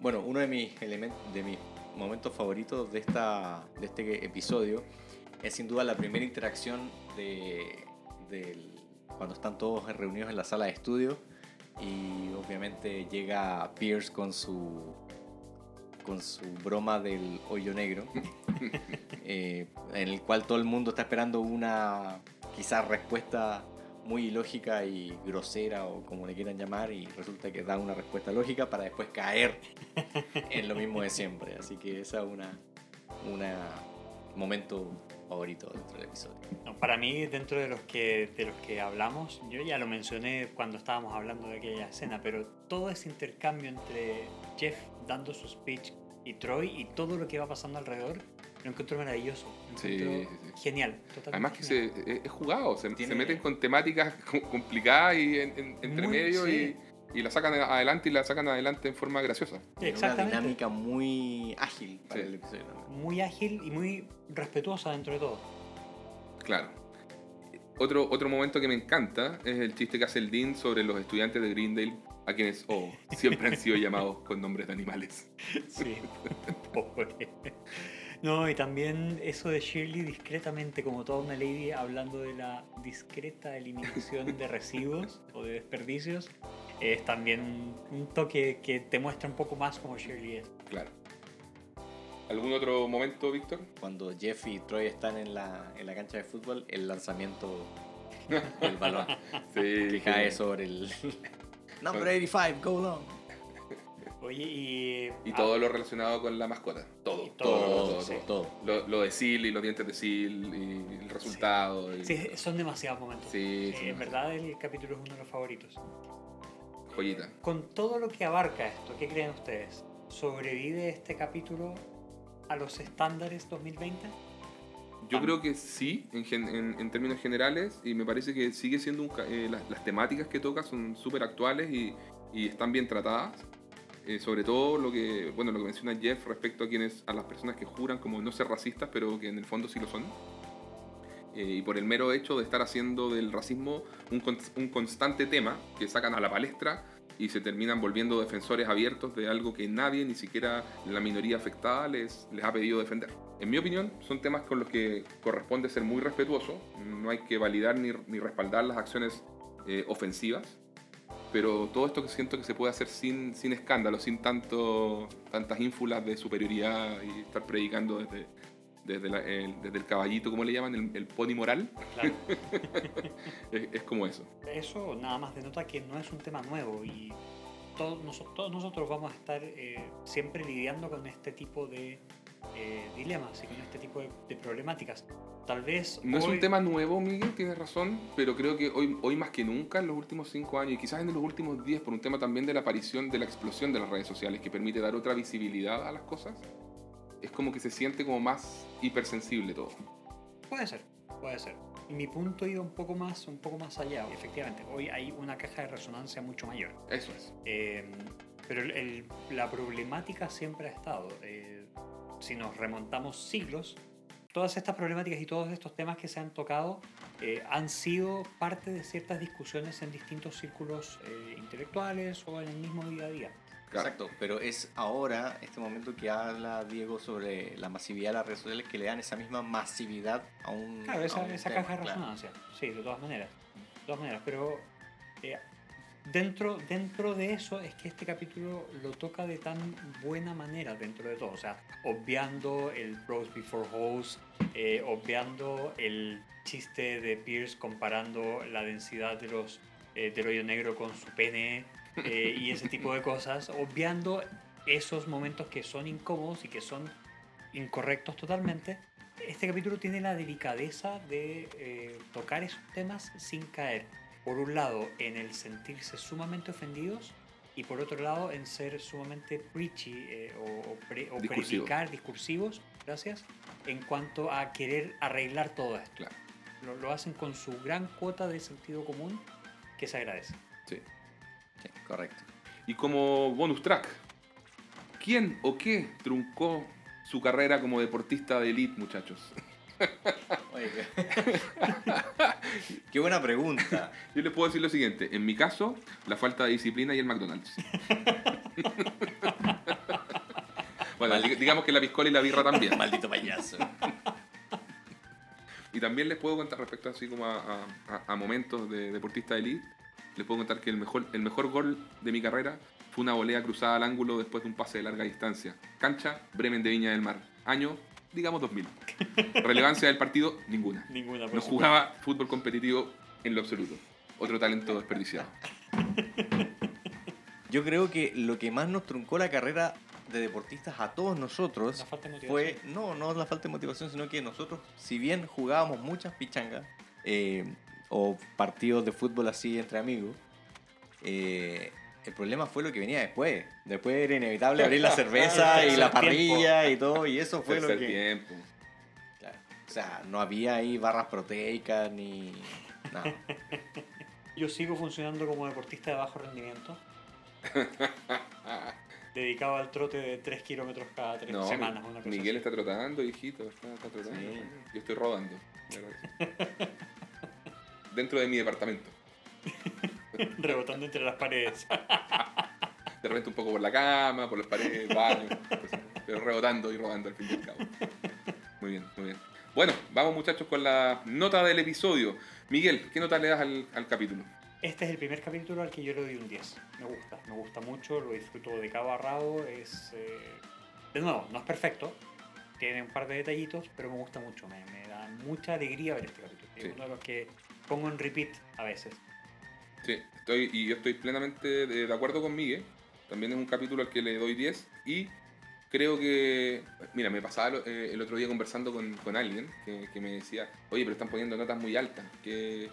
Bueno, uno de mis elementos, de mis momentos favoritos de esta, de este episodio es sin duda la primera interacción de, cuando están todos reunidos en la sala de estudio y obviamente llega Pierce con su con su broma del hoyo negro, eh, en el cual todo el mundo está esperando una quizás respuesta muy ilógica y grosera o como le quieran llamar y resulta que da una respuesta lógica para después caer en lo mismo de siempre. Así que esa es una, una momento favorito dentro del episodio. No, para mí, dentro de los, que, de los que hablamos, yo ya lo mencioné cuando estábamos hablando de aquella escena, pero todo ese intercambio entre Jeff dando su speech y Troy y todo lo que va pasando alrededor, lo encuentro maravilloso. Lo Sí, encuentro sí, sí. Genial. Totalmente Además que genial. se, es, es jugado, se, meten con temáticas com- complicadas y en- en- entre Muy, medio sí. y, y la sacan adelante y la sacan adelante en forma graciosa. Tiene una Exactamente. dinámica muy ágil para Sí. el episodio. Muy ágil y muy respetuosa dentro de todo. Claro. Otro, otro momento que me encanta es el chiste que hace el Dean sobre los estudiantes de Greendale, a quienes oh, siempre han sido llamados con nombres de animales. Sí. Pobre. No, y también eso de Shirley discretamente, como toda una lady, hablando de la discreta eliminación de residuos o de desperdicios, es también un toque que te muestra un poco más como Shirley es. Claro. ¿Algún otro momento, Víctor? Cuando Jeff y Troy están en la, en la cancha de fútbol, el lanzamiento del balón Sí. que cae sobre el... Number 85, go long. Oye, y... Y ah, todo lo relacionado con la mascota. Todo. Todo, todo, todo, sí. todo. Lo, lo de Seal y los dientes de Seal y el resultado. y- Sí, son demasiados momentos. Sí, Eh, en verdad el capítulo es uno de los favoritos. Joyita. Con todo lo que abarca esto, ¿qué creen ustedes? ¿Sobrevive este capítulo a los estándares 2020? Yo Ah. creo que sí, en, en- en términos generales, y me parece que sigue siendo un eh, las, las temáticas que toca son súper actuales y, y están bien tratadas. Eh, sobre todo lo que, bueno, lo que menciona Jeff respecto a quienes, a las personas que juran como no ser racistas, pero que en el fondo sí lo son. Eh, y por el mero hecho de estar haciendo del racismo un, un constante tema que sacan a la palestra y se terminan volviendo defensores abiertos de algo que nadie, ni siquiera la minoría afectada, les, les ha pedido defender. En mi opinión, son temas con los que corresponde ser muy respetuoso. No hay que validar ni, ni respaldar las acciones eh, ofensivas. Pero todo esto que siento que se puede hacer sin, sin escándalo, sin tanto, tantas ínfulas de superioridad y estar predicando desde, desde, la- el, desde el caballito, como le llaman, el, el pony moral, Claro. es, es como eso. Eso nada más denota que no es un tema nuevo y todos nosotros vamos a estar eh, siempre lidiando con este tipo de eh, dilemas y con este tipo de, de problemáticas. Tal vez No es hoy- un tema nuevo, Miguel, tienes razón, pero creo que hoy, hoy más que nunca, en los últimos cinco años, y quizás en los últimos diez, por un tema también de la aparición, de la explosión de las redes sociales, que permite dar otra visibilidad a las cosas, es como que se siente como más hipersensible todo. Puede ser, puede ser. Mi punto iba un poco más, un poco más allá. Efectivamente, hoy hay una caja de resonancia mucho mayor. Eso es. Eh, pero el- la problemática siempre ha estado. Eh, si nos remontamos siglos, todas estas problemáticas y todos estos temas que se han tocado eh, han sido parte de ciertas discusiones en distintos círculos eh, intelectuales o en el mismo día a día. Claro. Exacto, pero es ahora, este momento que habla Diego sobre la masividad de las redes sociales que le dan esa misma masividad a un. Claro, a esa, un esa tema, caja de claro. resonancia. Sí, de todas maneras. De todas maneras, pero eh, dentro, dentro de eso es que este capítulo lo toca de tan buena manera dentro de todo. O sea, obviando el Bros Before Hoes, eh, obviando el chiste de Pierce comparando la densidad de los, eh, del hoyo negro con su pene eh, y ese tipo de cosas, obviando esos momentos que son incómodos y que son incorrectos totalmente, este capítulo tiene la delicadeza de eh, tocar esos temas sin caer, por un lado, en el sentirse sumamente ofendidos y por otro lado, en ser sumamente preachy eh, o, o pre- o Discursivo. predicar discursivos, gracias, en cuanto a querer arreglar todo esto. Claro. Lo, lo hacen con su gran cuota de sentido común que se agradece. Sí. Sí, correcto. Y como bonus track, ¿quién o qué truncó su carrera como deportista de elite, muchachos? Oye, qué- buena pregunta. Yo les puedo decir lo siguiente, en mi caso, la falta de disciplina y el McDonald's. bueno, dig- digamos que la piscola y la birra también. Maldito payaso. Y también les puedo contar respecto así como a, a- a- a momentos de deportista de elite, les puedo contar que el mejor, el mejor gol de mi carrera fue una volea cruzada al ángulo después de un pase de larga distancia. Cancha, Bremen de Viña del Mar. Año, digamos 2000. Relevancia del partido, ninguna. Ninguna, por No supuesto. jugaba fútbol competitivo en lo absoluto. Otro talento desperdiciado. Yo creo que lo que más nos truncó la carrera de deportistas a todos nosotros La falta de fue, no, no la falta de motivación, sino que nosotros, si bien jugábamos muchas pichangas eh, o partidos de fútbol así entre amigos, eh, el problema fue lo que venía después. Después era inevitable abrir la cerveza y la parrilla y todo, y eso fue Tercer lo que... tiempo. Claro. O sea, no había ahí barras proteicas ni nada. Yo sigo funcionando como deportista de bajo rendimiento. dedicado al trote de 3 kilómetros cada 3 No, semanas. Una cosa Miguel así. está trotando, hijito. Está, está trotando. Sí. Yo estoy rodando. Dentro de mi departamento. Rebotando entre las paredes. De repente un poco por la cama, por las paredes, baño. cosas. pero rebotando y robando al fin y al cabo. Muy bien, muy bien. Bueno, vamos muchachos con la nota del episodio. Miguel, ¿qué nota le das al, al capítulo? Este es el primer capítulo al que yo le doy un 10. Me gusta, me gusta mucho, lo disfruto de cabo a rabo. Es, eh, de nuevo, no es perfecto, tiene un par de detallitos, pero me gusta mucho. Me, me da mucha alegría ver este capítulo. Es Sí. uno de los que pongo en repeat a veces. Sí, estoy, y yo estoy plenamente de, acuerdo con Miguel. También es un capítulo al que le doy 10 y creo que, mira, me pasaba eh, el otro día conversando con, con alguien que, me decía, oye, pero están poniendo notas muy altas. ¿Qué,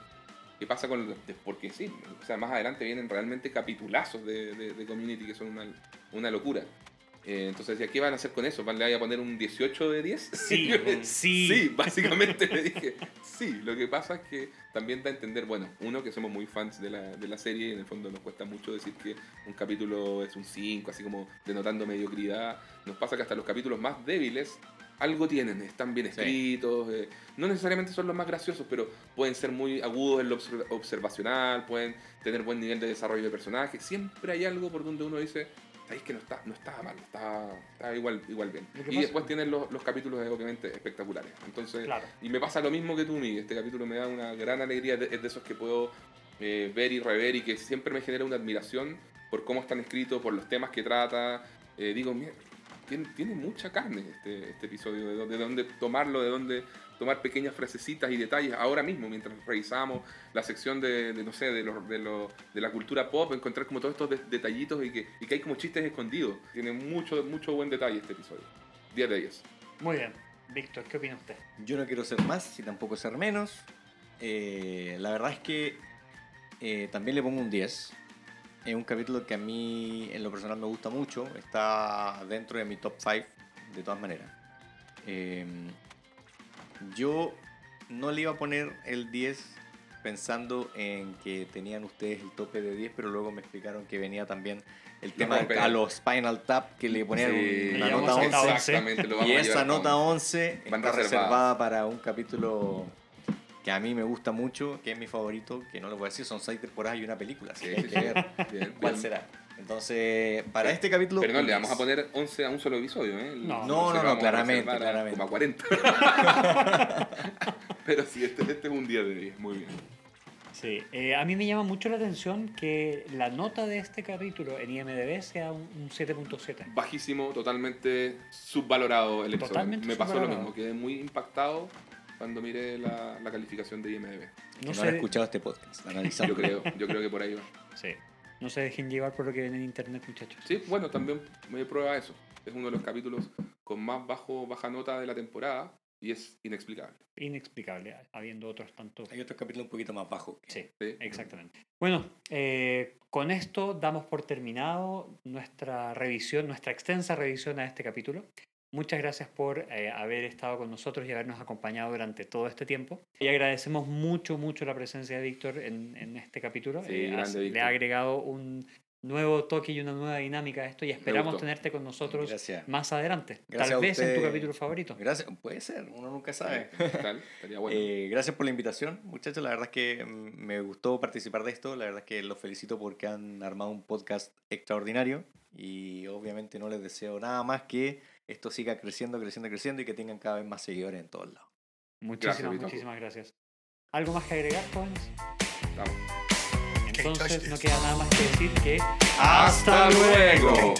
qué pasa con los...? Porque sí, o sea, más adelante vienen realmente capitulazos de, de- de Community que son una, una locura. Eh, entonces decía, ¿qué van a hacer con eso? ¿Van- ¿Le a poner un 18 de 10? Sí, sí. Sí, básicamente le dije, sí, lo que pasa es que también da a entender, bueno, uno que somos muy fans de la, de la serie y en el fondo nos cuesta mucho decir que un capítulo es un 5, así como denotando mediocridad. Nos pasa que hasta los capítulos más débiles algo tienen, están bien Sí. escritos, eh, no necesariamente son los más graciosos, pero pueden ser muy agudos en lo obser- observacional, pueden tener buen nivel de desarrollo de personaje. Siempre hay algo por donde uno dice, sabéis que no está, no estaba mal, está, está igual, igual bien. Y pasa- después tienen los, los capítulos eh, obviamente espectaculares. Entonces, Claro. y me pasa lo mismo que tú, Miguel. Este capítulo me da una gran alegría. Es de, es de esos que puedo eh, ver y rever y que siempre me genera una admiración por cómo están escritos, por los temas que trata. Eh, digo, mira, tiene, tiene mucha carne este, este episodio, de, de dónde tomarlo, de dónde tomar pequeñas frasecitas y detalles. Ahora mismo, mientras revisamos la sección de, de, no sé, de, lo- de, lo- de la cultura pop, encontrar como todos estos de- detallitos y que, y que hay como chistes escondidos. Tiene mucho, mucho buen detalle este episodio. 10 de ellos. Muy bien. Víctor, ¿qué opina usted? Yo no quiero ser más y tampoco ser menos. Eh, la verdad es que eh, también le pongo un 10. Es un capítulo que a mí en lo personal me gusta mucho. Está dentro de mi top 5 de todas maneras. Eh, yo no le iba a poner el 10 pensando en que tenían ustedes el tope de 10, pero luego me explicaron que venía también el tema a los Spinal Tap que le ponían Sí, una nota a 11. nota Exactamente, lo vamos Y a esa nota once. 11 Van está reservada para un capítulo que a mí me gusta mucho, que es mi favorito, que no lo voy a decir, son seis temporadas y una película, así Sí, que hay ver cuál será. Entonces, para este capítulo... Pero no, le vamos a 10. poner 11 a un solo episodio, ¿eh? No. No, no, no, claramente, a claramente. Como a 40. Pero sí, este, este es un día de 10, muy bien. Sí, eh, a mí me llama mucho la atención que la nota de este capítulo en IMDb sea un, un 7.7. Bajísimo, totalmente subvalorado el episodio. Totalmente Me pasó lo mismo, quedé muy impactado cuando miré la, la calificación de IMDb. No no han sé, escuchado este podcast, analizando. Yo creo, yo creo que por ahí va. sí, no se dejen llevar por lo que ven en internet, muchachos. Sí, bueno, también me prueba eso. Es uno de los capítulos con más bajo, baja nota de la temporada y es inexplicable. Inexplicable, habiendo otros tantos. Hay otros capítulos un poquito más bajos. que- Sí, ¿sí? exactamente. Bueno, eh, con esto damos por terminado nuestra revisión, nuestra extensa revisión a este capítulo. Muchas gracias por eh, haber estado con nosotros y habernos acompañado durante todo este tiempo. Y agradecemos mucho, mucho la presencia de Víctor en, en este capítulo. Sí, Eh, has- le ha agregado un nuevo toque y una nueva dinámica a esto y esperamos tenerte con nosotros Gracias. más adelante. Gracias Tal vez en tu capítulo favorito. Gracias, puede ser, uno nunca sabe. ¿Qué tal? Estaría bueno. Eh, gracias por la invitación, muchachos. La verdad es que mm, me gustó participar de esto. La verdad es que los felicito porque han armado un podcast extraordinario y obviamente no les deseo nada más que esto siga creciendo, creciendo, creciendo y que tengan cada vez más seguidores en todos lados. Muchísimas, Víctor. muchísimas gracias. ¿Algo más que agregar, jóvenes? Vamos. Entonces touch no queda nada más que decir que ¡Hasta luego!